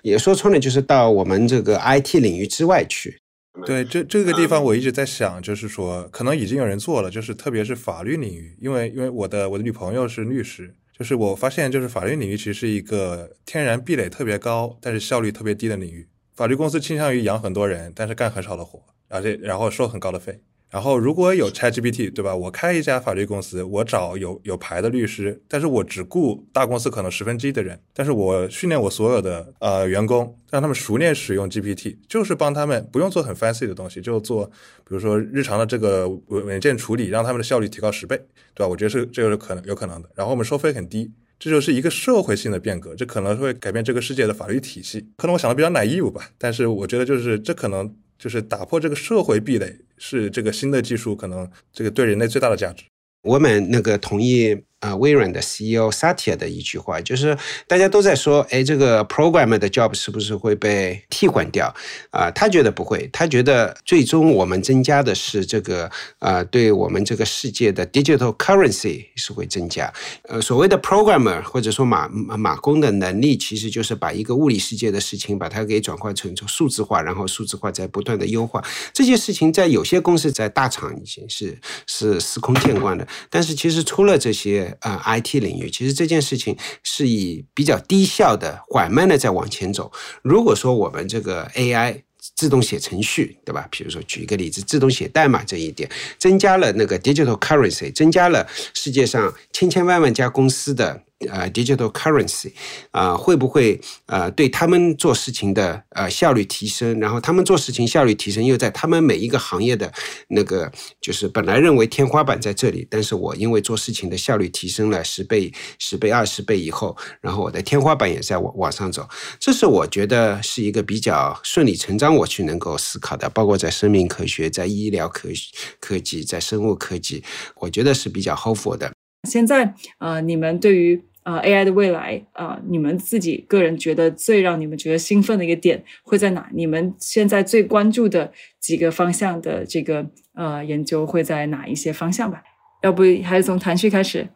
也说穿了就是到我们这个 IT 领域之外去。对，这这个地方我一直在想，就是说，可能已经有人做了，就是特别是法律领域，因为因为我的我的女朋友是律师，就是我发现，就是法律领域其实是一个天然壁垒特别高，但是效率特别低的领域。法律公司倾向于养很多人，但是干很少的活，而且然后收很高的费。然后如果有 ChatGPT，对吧？我开一家法律公司，我找有有牌的律师，但是我只雇大公司可能十分之一的人，但是我训练我所有的呃员工，让他们熟练使用 GPT，就是帮他们不用做很 fancy 的东西，就做比如说日常的这个文文件处理，让他们的效率提高十倍，对吧？我觉得是这个是可能有可能的。然后我们收费很低，这就是一个社会性的变革，这可能会改变这个世界的法律体系。可能我想的比较 naive 吧，但是我觉得就是这可能。就是打破这个社会壁垒，是这个新的技术可能这个对人类最大的价值。我们那个同意。啊，微软的 CEO Satya 的一句话就是，大家都在说，哎，这个 programmer 的 job 是不是会被替换掉？啊，他觉得不会，他觉得最终我们增加的是这个，啊，对我们这个世界的 digital currency 是会增加。呃，所谓的 programmer 或者说码码工的能力，其实就是把一个物理世界的事情把它给转换成数字化，然后数字化在不断的优化。这些事情在有些公司在大厂已经是是司空见惯的，但是其实除了这些。呃，IT 领域其实这件事情是以比较低效的、缓慢的在往前走。如果说我们这个 AI 自动写程序，对吧？比如说举一个例子，自动写代码这一点，增加了那个 digital currency，增加了世界上千千万万家公司的。呃，digital currency，啊，会不会呃对他们做事情的呃效率提升？然后他们做事情效率提升，又在他们每一个行业的那个就是本来认为天花板在这里，但是我因为做事情的效率提升了十倍、十倍、二十倍以后，然后我的天花板也在往往上走。这是我觉得是一个比较顺理成章我去能够思考的，包括在生命科学、在医疗科科技、在生物科技，我觉得是比较 hopeful 的。现在呃，你们对于呃，AI 的未来啊，你们自己个人觉得最让你们觉得兴奋的一个点会在哪？你们现在最关注的几个方向的这个呃研究会在哪一些方向吧？要不还是从谭旭开始？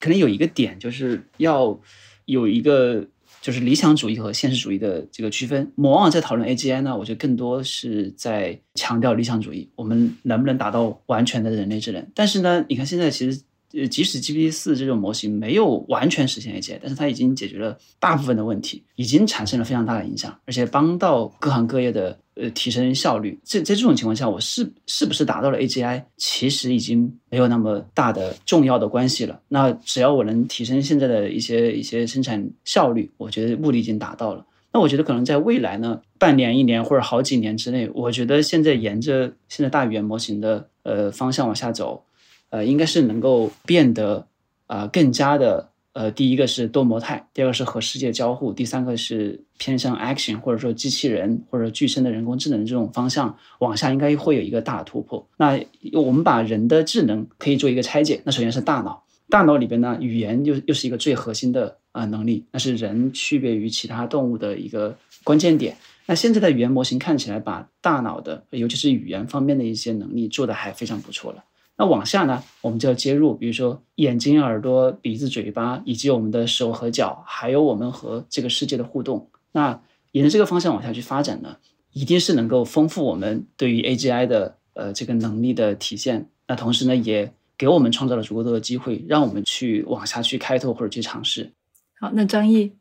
可能有一个点就是要有一个就是理想主义和现实主义的这个区分。我们往往在讨论 AGI 呢，我觉得更多是在强调理想主义，我们能不能达到完全的人类智能？但是呢，你看现在其实。呃，即使 GPT 四这种模型没有完全实现 AI，但是它已经解决了大部分的问题，已经产生了非常大的影响，而且帮到各行各业的呃提升效率。这在这种情况下，我是是不是达到了 AGI，其实已经没有那么大的重要的关系了。那只要我能提升现在的一些一些生产效率，我觉得目的已经达到了。那我觉得可能在未来呢，半年、一年或者好几年之内，我觉得现在沿着现在大语言模型的呃方向往下走。呃，应该是能够变得呃更加的呃，第一个是多模态，第二个是和世界交互，第三个是偏向 action 或者说机器人或者说具身的人工智能这种方向往下，应该会有一个大突破。那我们把人的智能可以做一个拆解，那首先是大脑，大脑里边呢，语言又又是一个最核心的啊能力，那是人区别于其他动物的一个关键点。那现在的语言模型看起来把大脑的，尤其是语言方面的一些能力做得还非常不错了。那往下呢，我们就要接入，比如说眼睛、耳朵、鼻子、嘴巴，以及我们的手和脚，还有我们和这个世界的互动。那沿着这个方向往下去发展呢，一定是能够丰富我们对于 AGI 的呃这个能力的体现。那同时呢，也给我们创造了足够多的机会，让我们去往下去开拓或者去尝试。好，那张毅，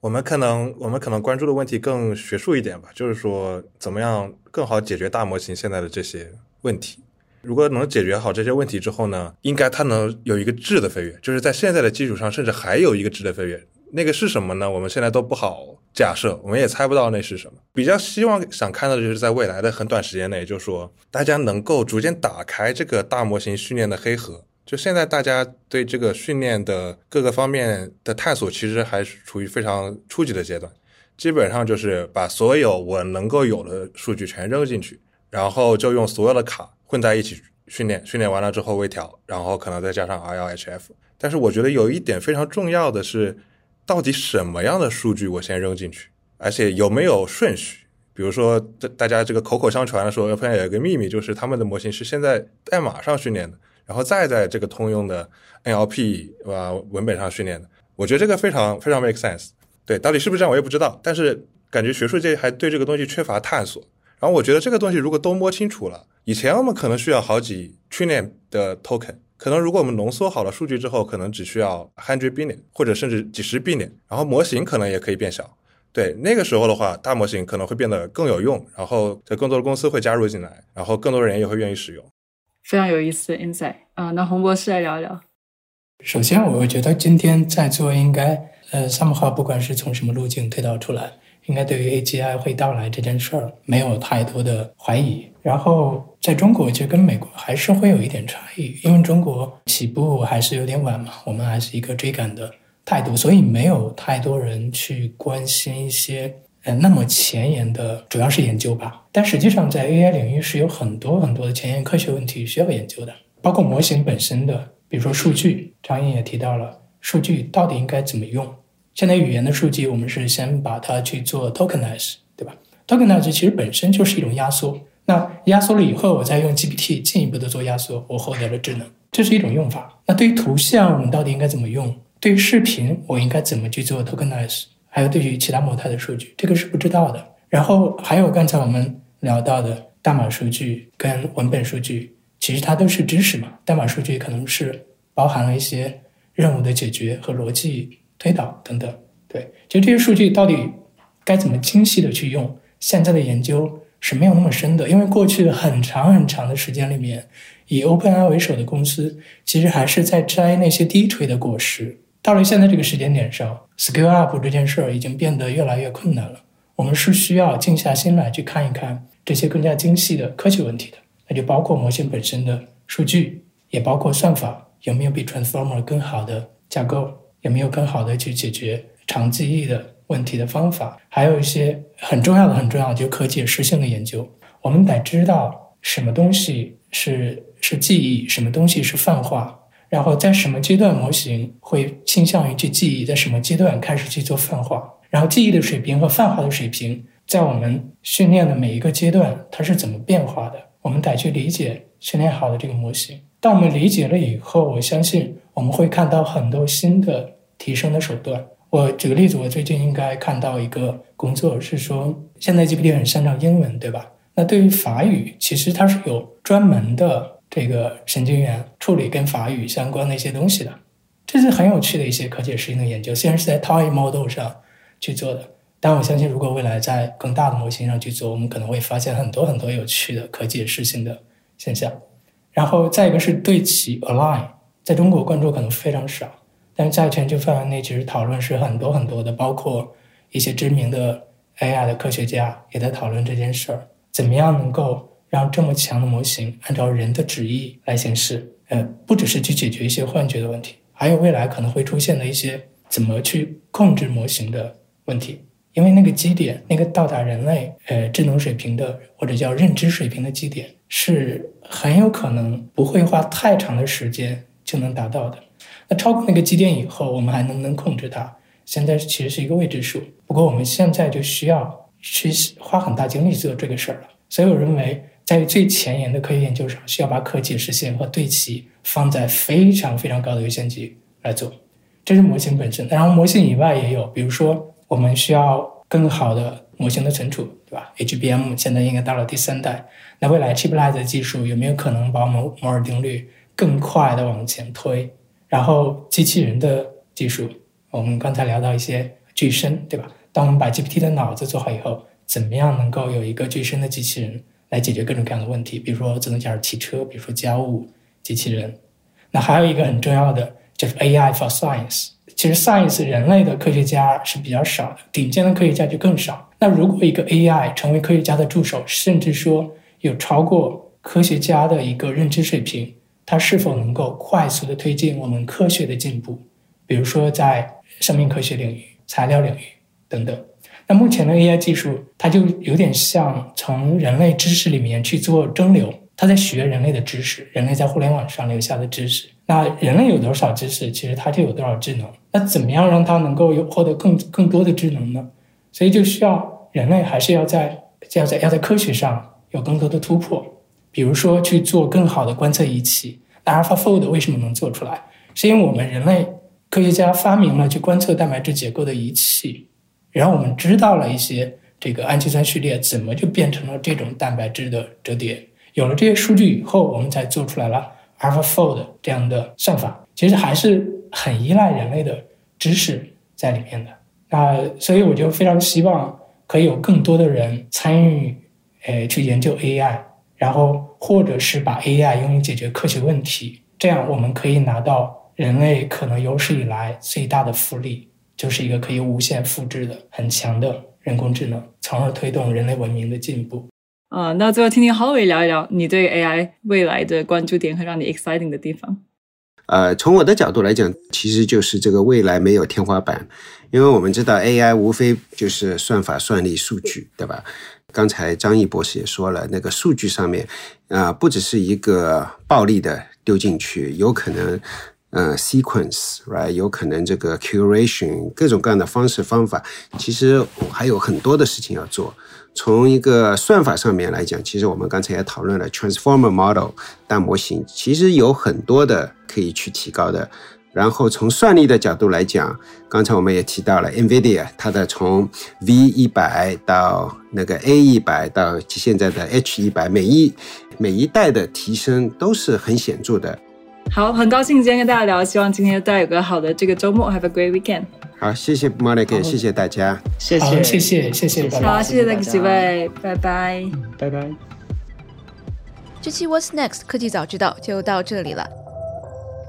我们可能我们可能关注的问题更学术一点吧，就是说怎么样更好解决大模型现在的这些问题。如果能解决好这些问题之后呢，应该它能有一个质的飞跃，就是在现在的基础上，甚至还有一个质的飞跃。那个是什么呢？我们现在都不好假设，我们也猜不到那是什么。比较希望想看到的就是在未来的很短时间内，就是说大家能够逐渐打开这个大模型训练的黑盒。就现在大家对这个训练的各个方面的探索，其实还是处于非常初级的阶段。基本上就是把所有我能够有的数据全扔进去，然后就用所有的卡。混在一起训练，训练完了之后微调，然后可能再加上 RLHF。但是我觉得有一点非常重要的是，到底什么样的数据我先扔进去，而且有没有顺序？比如说，大大家这个口口相传的说，发现有一个秘密，就是他们的模型是先在代码上训练的，然后再在这个通用的 NLP 啊文本上训练的。我觉得这个非常非常 make sense。对，到底是不是这样我也不知道，但是感觉学术界还对这个东西缺乏探索。然后我觉得这个东西如果都摸清楚了，以前我们可能需要好几 trillion 的 token，可能如果我们浓缩好了数据之后，可能只需要 hundred billion 或者甚至几十 billion，然后模型可能也可以变小。对，那个时候的话，大模型可能会变得更有用，然后在更多的公司会加入进来，然后更多的人也会愿意使用。非常有意思的 insight 啊。那洪博士来聊一聊。首先，我会觉得今天在座应该，呃，三木号不管是从什么路径推导出来，应该对于 AGI 会到来这件事儿没有太多的怀疑。然后，在中国，其实跟美国还是会有一点差异，因为中国起步还是有点晚嘛，我们还是一个追赶的态度，所以没有太多人去关心一些呃那么前沿的，主要是研究吧。但实际上，在 AI 领域是有很多很多的前沿科学问题需要研究的，包括模型本身的。比如说数据，张毅也提到了数据到底应该怎么用。现在语言的数据，我们是先把它去做 tokenize，对吧？tokenize 其实本身就是一种压缩。那压缩了以后，我再用 GPT 进一步的做压缩，我获得了智能，这是一种用法。那对于图像，我们到底应该怎么用？对于视频，我应该怎么去做 tokenize？还有对于其他模态的数据，这个是不知道的。然后还有刚才我们聊到的代码数据跟文本数据。其实它都是知识嘛，代码数据可能是包含了一些任务的解决和逻辑推导等等。对，其实这些数据到底该怎么精细的去用？现在的研究是没有那么深的，因为过去很长很长的时间里面，以 OpenAI 为首的公司其实还是在摘那些低垂的果实。到了现在这个时间点上，scale up 这件事儿已经变得越来越困难了。我们是需要静下心来去看一看这些更加精细的科学问题的。那就包括模型本身的数据，也包括算法有没有比 transformer 更好的架构，有没有更好的去解决长记忆的问题的方法，还有一些很重要的、很重要的就可解释性的研究。我们得知道什么东西是是记忆，什么东西是泛化，然后在什么阶段模型会倾向于去记忆，在什么阶段开始去做泛化，然后记忆的水平和泛化的水平在我们训练的每一个阶段它是怎么变化的。我们得去理解训练好的这个模型。当我们理解了以后，我相信我们会看到很多新的提升的手段。我举个例子，我最近应该看到一个工作是说，现在 GPT 很擅长英文，对吧？那对于法语，其实它是有专门的这个神经元处理跟法语相关的一些东西的。这是很有趣的一些可解释性的研究，虽然是在 Toy Model 上去做的。但我相信，如果未来在更大的模型上去做，我们可能会发现很多很多有趣的可解释性的现象。然后再一个是对齐 align，在中国关注可能非常少，但是在全球范围内，其实讨论是很多很多的，包括一些知名的 AI 的科学家也在讨论这件事儿：怎么样能够让这么强的模型按照人的旨意来行事？呃，不只是去解决一些幻觉的问题，还有未来可能会出现的一些怎么去控制模型的问题。因为那个基点，那个到达人类呃智能水平的或者叫认知水平的基点，是很有可能不会花太长的时间就能达到的。那超过那个基点以后，我们还能不能控制它？现在其实是一个未知数。不过我们现在就需要去花很大精力做这个事儿了。所以我认为，在最前沿的科学研究上，需要把可解释性和对齐放在非常非常高的优先级来做。这是模型本身。然后模型以外也有，比如说。我们需要更好的模型的存储，对吧？HBM 现在应该到了第三代，那未来 Chiplet 的技术有没有可能把摩摩尔定律更快的往前推？然后机器人的技术，我们刚才聊到一些具身，对吧？当我们把 GPT 的脑子做好以后，怎么样能够有一个具身的机器人来解决各种各样的问题？比如说智能驾驶汽车，比如说家务机器人。那还有一个很重要的就是 AI for Science。其实，science 人类的科学家是比较少的，顶尖的科学家就更少。那如果一个 AI 成为科学家的助手，甚至说有超过科学家的一个认知水平，它是否能够快速的推进我们科学的进步？比如说在生命科学领域、材料领域等等。那目前的 AI 技术，它就有点像从人类知识里面去做蒸馏，它在学人类的知识，人类在互联网上留下的知识。那人类有多少知识，其实它就有多少智能。那怎么样让它能够有获得更更多的智能呢？所以就需要人类还是要在要在要在科学上有更多的突破。比如说去做更好的观测仪器。那 AlphaFold 为什么能做出来？是因为我们人类科学家发明了去观测蛋白质结构的仪器，然后我们知道了一些这个氨基酸序列怎么就变成了这种蛋白质的折叠。有了这些数据以后，我们才做出来了。AlphaFold 这样的算法其实还是很依赖人类的知识在里面的。那所以我就非常希望可以有更多的人参与，呃，去研究 AI，然后或者是把 AI 用于解决科学问题，这样我们可以拿到人类可能有史以来最大的福利，就是一个可以无限复制的很强的人工智能，从而推动人类文明的进步。啊，那最后听听 Howie 聊一聊你对 AI 未来的关注点和让你 exciting 的地方。呃，从我的角度来讲，其实就是这个未来没有天花板，因为我们知道 AI 无非就是算法、算力、数据，对吧？刚才张毅博士也说了，那个数据上面，啊，不只是一个暴力的丢进去，有可能，呃，sequence，right，有可能这个 curation，各种各样的方式方法，其实还有很多的事情要做。从一个算法上面来讲，其实我们刚才也讨论了 transformer model 大模型，其实有很多的可以去提高的。然后从算力的角度来讲，刚才我们也提到了 NVIDIA 它的从 V 一百到那个 A 一百到现在的 H 一百，每一每一代的提升都是很显著的。好，很高兴今天跟大家聊，希望今天大家有个好的这个周末，Have a great weekend。好，谢谢 Monica，谢谢大家，谢谢，谢谢，谢谢，好，谢谢那个几位，拜拜，拜拜。这期 What's Next 科技早知道就到这里了。